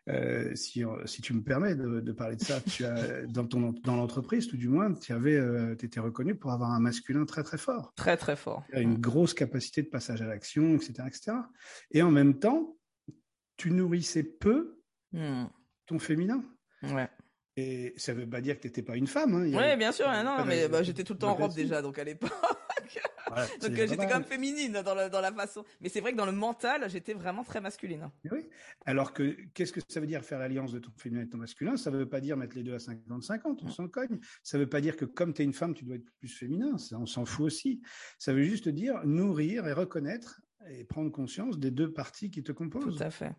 euh, si si tu me permets de, de parler de ça, tu as dans ton dans l'entreprise, tout du moins, tu avais, euh, étais reconnu pour avoir un masculin très très fort. Très très fort une grosse capacité de passage à l'action, etc., etc. Et en même temps, tu nourrissais peu Hmm. ton féminin. Ouais. Et ça veut pas dire que t'étais pas une femme. Hein. Avait- bien sûr. hein, non, mais bah, j'étais tout le temps en robe déjà, donc à l'époque. Voilà, Donc euh, j'étais quand même féminine dans, le, dans la façon. Mais c'est vrai que dans le mental, j'étais vraiment très masculine. hein. Mais oui. Alors que qu'est-ce que ça veut dire faire l'alliance de ton féminin et ton masculin? Ça veut pas dire mettre les deux à 50-50, on s'en cogne. Ça veut pas dire que comme tu es une femme, tu dois être plus féminin, ça on s'en fout aussi. Ça veut juste dire nourrir et reconnaître et prendre conscience des deux parties qui te composent. Tout à fait.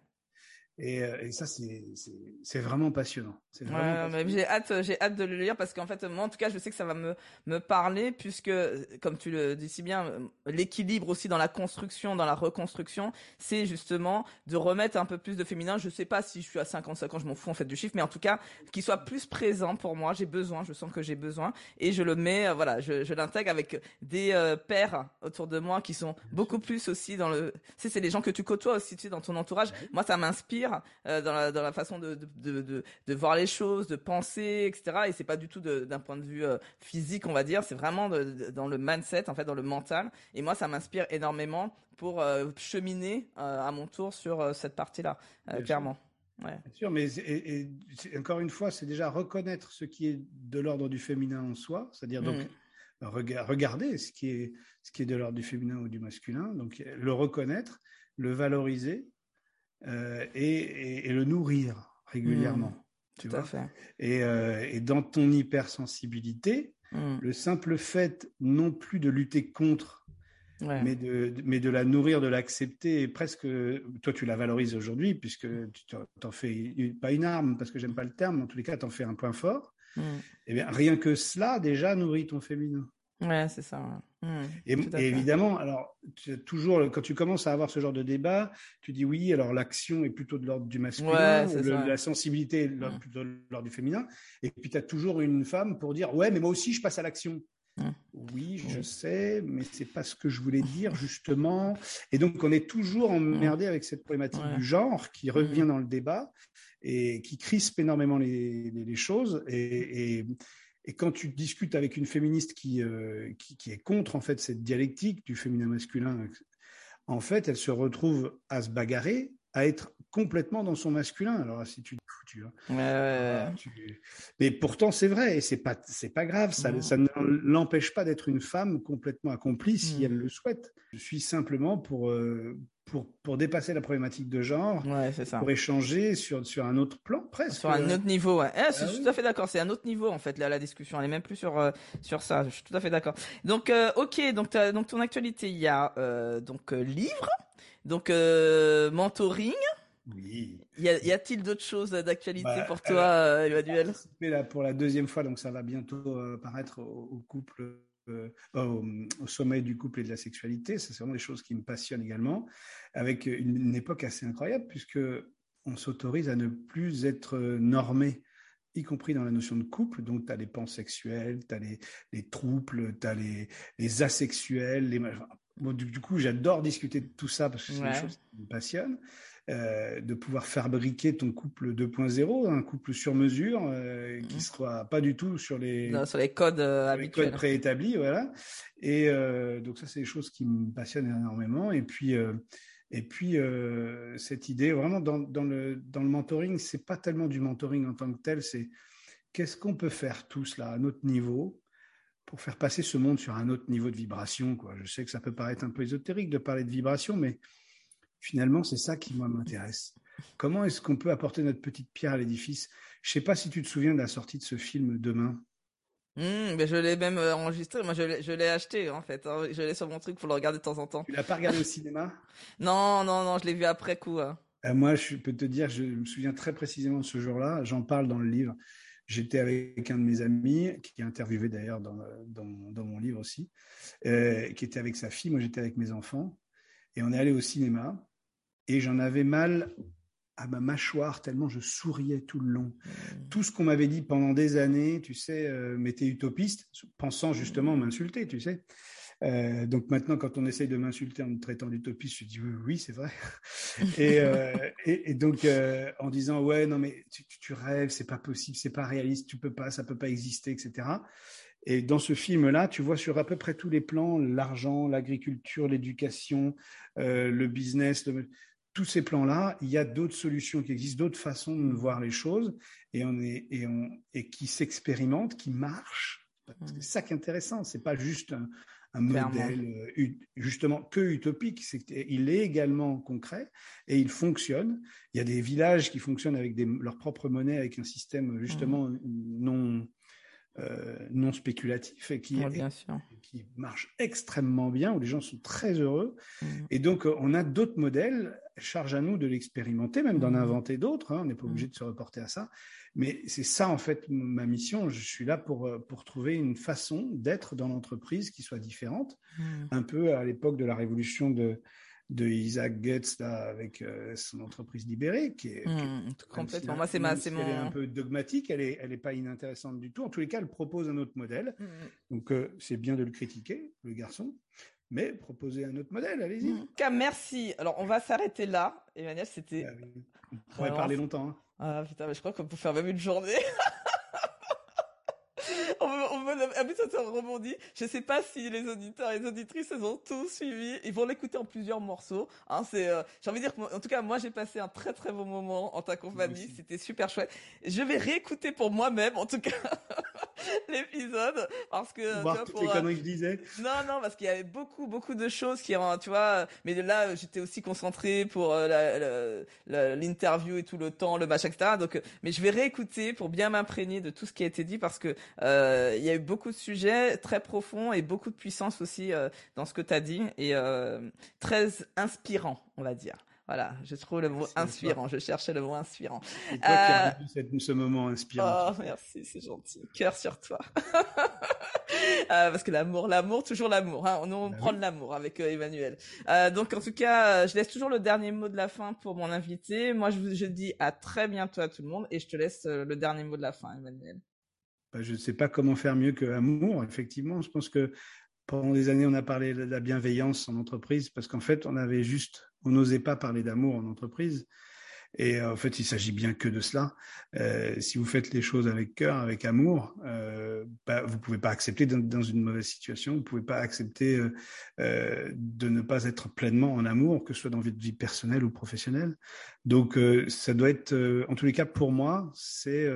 Et, euh, et ça, c'est vraiment passionnant. Ouais, j'ai hâte, j'ai hâte de le lire parce qu'en fait, moi, en tout cas, je sais que ça va me me parler puisque, comme tu le dis si bien, euh, l'équilibre aussi dans la construction, dans la reconstruction, c'est justement de remettre un peu plus de féminin. Je sais pas si je suis à 55 ans, je m'en fous en fait du chiffre, mais en tout cas, qu'il soit plus présent pour moi. J'ai besoin, je sens que j'ai besoin et je le mets, euh, voilà, je, je l'intègre avec des euh, pères autour de moi qui sont beaucoup plus aussi dans le, tu sais, c'est les gens que tu côtoies aussi, tu sais, dans ton entourage. Moi, ça m'inspire euh, dans la dans la façon de de, de de de voir les choses, de penser, etc. Et c'est pas du tout d'un point de vue euh, physique, on va dire. C'est vraiment dans le mindset, en fait, dans le mental. Et moi, ça m'inspire énormément pour euh, cheminer à mon tour sur cette partie-là, sûr. clairement. Ouais. Bien sûr, mais et, et encore une fois, c'est déjà reconnaître ce qui est de l'ordre du féminin en soi, c'est-à-dire donc Mm. rega- regarder ce qui est ce qui est de l'ordre du féminin ou du masculin, donc le reconnaître, le valoriser euh, et, et, et le nourrir régulièrement. Tu Tout à vois fait. et, euh, et dans ton hypersensibilité, Mm. le simple fait non plus de lutter contre, Ouais. mais de, mais de la nourrir, de l'accepter, et presque, toi tu la valorises aujourd'hui, puisque tu t'en- fais une- pas une arme, parce que j'aime pas le terme, mais en tous les cas t'en fais un point fort. Mm. Eh bien, rien que cela déjà nourrit ton féminin. Ouais, c'est ça. ouais. Mm. Et, évidemment, alors toujours, quand tu commences à avoir ce genre de débat, tu dis oui, alors l'action est plutôt de l'ordre du masculin, Ouais, le- la sensibilité est de l'ordre- Mm. plutôt de l'ordre du féminin, et puis tu as toujours une femme pour dire ouais, mais moi aussi je passe à l'action. Mm. Oui, je Oui. sais, mais c'est pas ce que je voulais dire justement. Et donc on est toujours emmerdé avec cette problématique Ouais. du genre qui revient dans le débat et qui crispe énormément les, les, les choses. Et, et, et quand tu discutes avec une féministe qui, euh, qui, qui est contre en fait cette dialectique du féminin masculin, en fait, elle se retrouve à se bagarrer, à être complètement dans son masculin. Alors si tu foutu, hein. Ah, tu- Mais pourtant, c'est vrai, et c'est pas, c'est pas grave. Ça, ça ne l'empêche pas d'être une femme complètement accomplie si Mm. elle le souhaite. Je suis simplement pour, euh, pour, pour dépasser la problématique de genre, Ouais, c'est ça. pour échanger sur, sur un autre plan, presque. Sur un autre niveau, ouais. Eh, je suis Ah oui. tout à fait d'accord. C'est un autre niveau en fait là la discussion. Elle est même plus sur euh, sur ça. Je suis tout à fait d'accord. Donc euh, ok, donc donc ton actualité, il y a euh, donc livre, donc mentoring. Oui. Y, a, y a-t-il d'autres choses d'actualité Bah, pour toi, Emmanuel? pour la deuxième fois, donc ça va bientôt paraître au, au couple, au, au sommet du couple et de la sexualité. C'est vraiment des choses qui me passionnent également, avec une, une époque assez incroyable puisque on s'autorise à ne plus être euh, normé y compris dans la notion de couple. Donc, tu as les pansexuels, tu as les, les trouples, tu as les, les asexuels. Les... Bon, du, du coup, j'adore discuter de tout ça parce que c'est Ouais. des choses qui me passionnent. Euh, de pouvoir fabriquer ton couple 2.0, un couple sur mesure, euh, qui Mhm. sera pas du tout sur les, Non, sur les codes euh, les codes préétablis, voilà. Et euh, donc ça, c'est des choses qui me passionnent énormément. Et puis, euh, et puis cette idée, vraiment dans, dans le dans le mentoring, c'est pas tellement du mentoring en tant que tel, c'est qu'est-ce qu'on peut faire tous là à notre niveau pour faire passer ce monde sur un autre niveau de vibration, quoi. Je sais que ça peut paraître un peu ésotérique de parler de vibration, mais finalement, c'est ça qui moi m'intéresse. Comment est-ce qu'on peut apporter notre petite pierre à l'édifice? Je sais pas si tu te souviens de la sortie de ce film Demain. Hum, mais je l'ai même euh, enregistré. Moi, je l'ai, je l'ai acheté en fait. hein. Je l'ai sur mon truc pour le regarder de temps en temps. Tu l'as pas regardé au cinéma? Non, non, non, je l'ai vu après coup. hein. Euh, Moi, je peux te dire, je me souviens très précisément de ce jour-là. J'en parle dans le livre. J'étais avec un de mes amis, qui est interviewé d'ailleurs dans, dans, dans mon livre aussi, euh, qui était avec sa fille. Moi, j'étais avec mes enfants. Et on est allé au cinéma. Et j'en avais mal à ma mâchoire tellement je souriais tout le long. Hum. Tout ce qu'on m'avait dit pendant des années, tu sais, euh, m'était utopiste, pensant justement m'insulter, tu sais. Euh, donc maintenant, quand on essaye de m'insulter en me traitant d'utopiste, je dis oui, oui, c'est vrai. et, euh, et, et donc euh, en disant ouais, non mais tu, rêves, c'est pas possible, c'est pas réaliste, tu peux pas, ça peut pas exister, etc. Et dans ce film-là, tu vois sur à peu près tous les plans, l'argent, l'agriculture, l'éducation, le business, le- tous ces plans-là, il y a d'autres solutions qui existent, d'autres façons de voir les choses, et on est et on et qui s'expérimentent, qui marchent. C'est ça qui est intéressant. C'est pas juste un, un modèle euh, justement que utopique, c'est il est également concret et il fonctionne. Il y a des villages qui fonctionnent avec des, leur propre monnaie, avec un système justement mmh. non euh, non spéculatif et qui, qui marche extrêmement bien, où les gens sont très heureux. Mmh. Et donc, on a d'autres modèles. Charge à nous de l'expérimenter, même d'en mmh. inventer d'autres. Hein. on n'est pas obligé de se reporter à ça. Mais c'est ça, en fait, ma mission. Je suis là pour, euh, pour trouver une façon d'être dans l'entreprise qui soit différente. Hmm. Un peu à l'époque de la révolution de, de Isaac Goetz là, avec euh, son entreprise libérée, qui est, complètement. Moi, c'est ma, c'est Elle est un peu dogmatique, elle est, elle est pas inintéressante du tout. En tous les cas, elle propose un autre modèle. Donc, euh, c'est bien de le critiquer, le garçon, mais proposer un autre modèle. Allez-y. merci. Alors, on va s'arrêter là. Emmanuel, c'était. Ah on pourrait parler longtemps. Hein. Ah putain, mais je crois qu'on peut faire même une journée. on me, on me, ah, rebondit. Je sais pas si les auditeurs et les auditrices ils ont tous suivi. Ils vont l'écouter en plusieurs morceaux. Hein, c'est, euh, j'ai envie de dire en tout cas, moi, j'ai passé un très très bon moment en ta compagnie. C'était super chouette. Je vais réécouter pour moi-même, en tout cas. l'épisode parce que Voir tu vois, pour, les euh, je disais. non non parce qu'il y avait beaucoup beaucoup de choses qui tu vois mais là j'étais aussi concentré pour euh, l'interview et tout le temps le match etc donc euh, mais je vais réécouter pour bien m'imprégner de tout ce qui a été dit parce que euh, il y a eu beaucoup de sujets très profonds et beaucoup de puissance aussi dans ce que tu as dit et très inspirant on va dire voilà, je trouve le mot inspirant. Je cherchais le mot inspirant. C'est toi qui as vécu ce moment inspirant. Oh, merci, c'est gentil. Cœur sur toi. Euh, parce que l'amour, l'amour, toujours l'amour. Hein. On, bah prend de l'amour avec euh, Emmanuel. Euh, donc, en tout cas, je laisse toujours le dernier mot de la fin pour mon invité. Moi, je vous je dis à très bientôt à tout le monde et je te laisse le dernier mot de la fin, Emmanuel. Bah, je ne sais pas comment faire mieux que amour. Effectivement, je pense que pendant des années, on a parlé de la bienveillance en entreprise parce qu'en fait, on avait juste, on n'osait pas parler d'amour en entreprise. Et euh, en fait, il s'agit bien que de cela. Euh, si vous faites les choses avec cœur, avec amour, euh, bah, vous pouvez pas accepter dans, une mauvaise situation. Vous pouvez pas accepter de ne pas être pleinement en amour, que ce soit dans votre vie personnelle ou professionnelle. Donc, ça doit être, en tous les cas, pour moi, c'est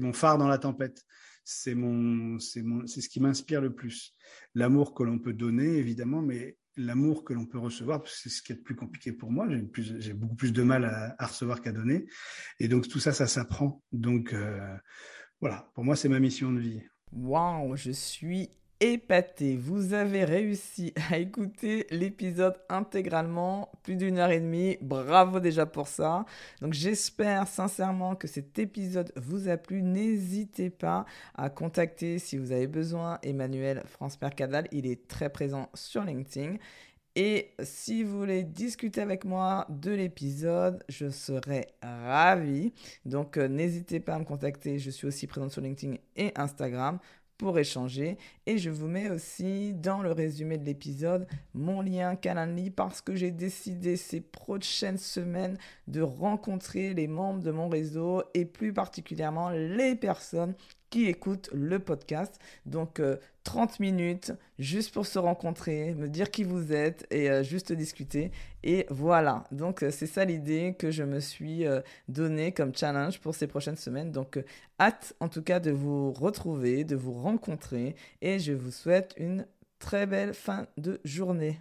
mon phare dans la tempête c'est ce qui m'inspire le plus. L'amour que l'on peut donner, évidemment, mais l'amour que l'on peut recevoir, c'est ce qui est le plus compliqué pour moi. J'ai, beaucoup plus de mal à, à, recevoir qu'à donner. Et donc, tout ça, ça s'apprend. Donc, euh, voilà, pour moi, c'est ma mission de vie. Waouh, je suis épaté. Vous avez réussi à écouter l'épisode intégralement, plus d'une heure et demie. Bravo déjà pour ça. Donc j'espère sincèrement que cet épisode vous a plu. N'hésitez pas à contacter si vous avez besoin Emmanuel France Mercadal. Il est très présent sur LinkedIn. Et si vous voulez discuter avec moi de l'épisode, je serai ravi. Donc euh, n'hésitez pas à me contacter. Je suis aussi présent sur LinkedIn et Instagram pour échanger. Et je vous mets aussi dans le résumé de l'épisode mon lien Calendly parce que j'ai décidé ces prochaines semaines de rencontrer les membres de mon réseau et plus particulièrement les personnes qui écoutent le podcast. Donc 30 euh, minutes juste pour se rencontrer, me dire qui vous êtes et euh, juste discuter. Et voilà, donc euh, c'est ça l'idée que je me suis donné comme challenge pour ces prochaines semaines. Donc hâte en tout cas de vous retrouver, de vous rencontrer et je vous souhaite une très belle fin de journée.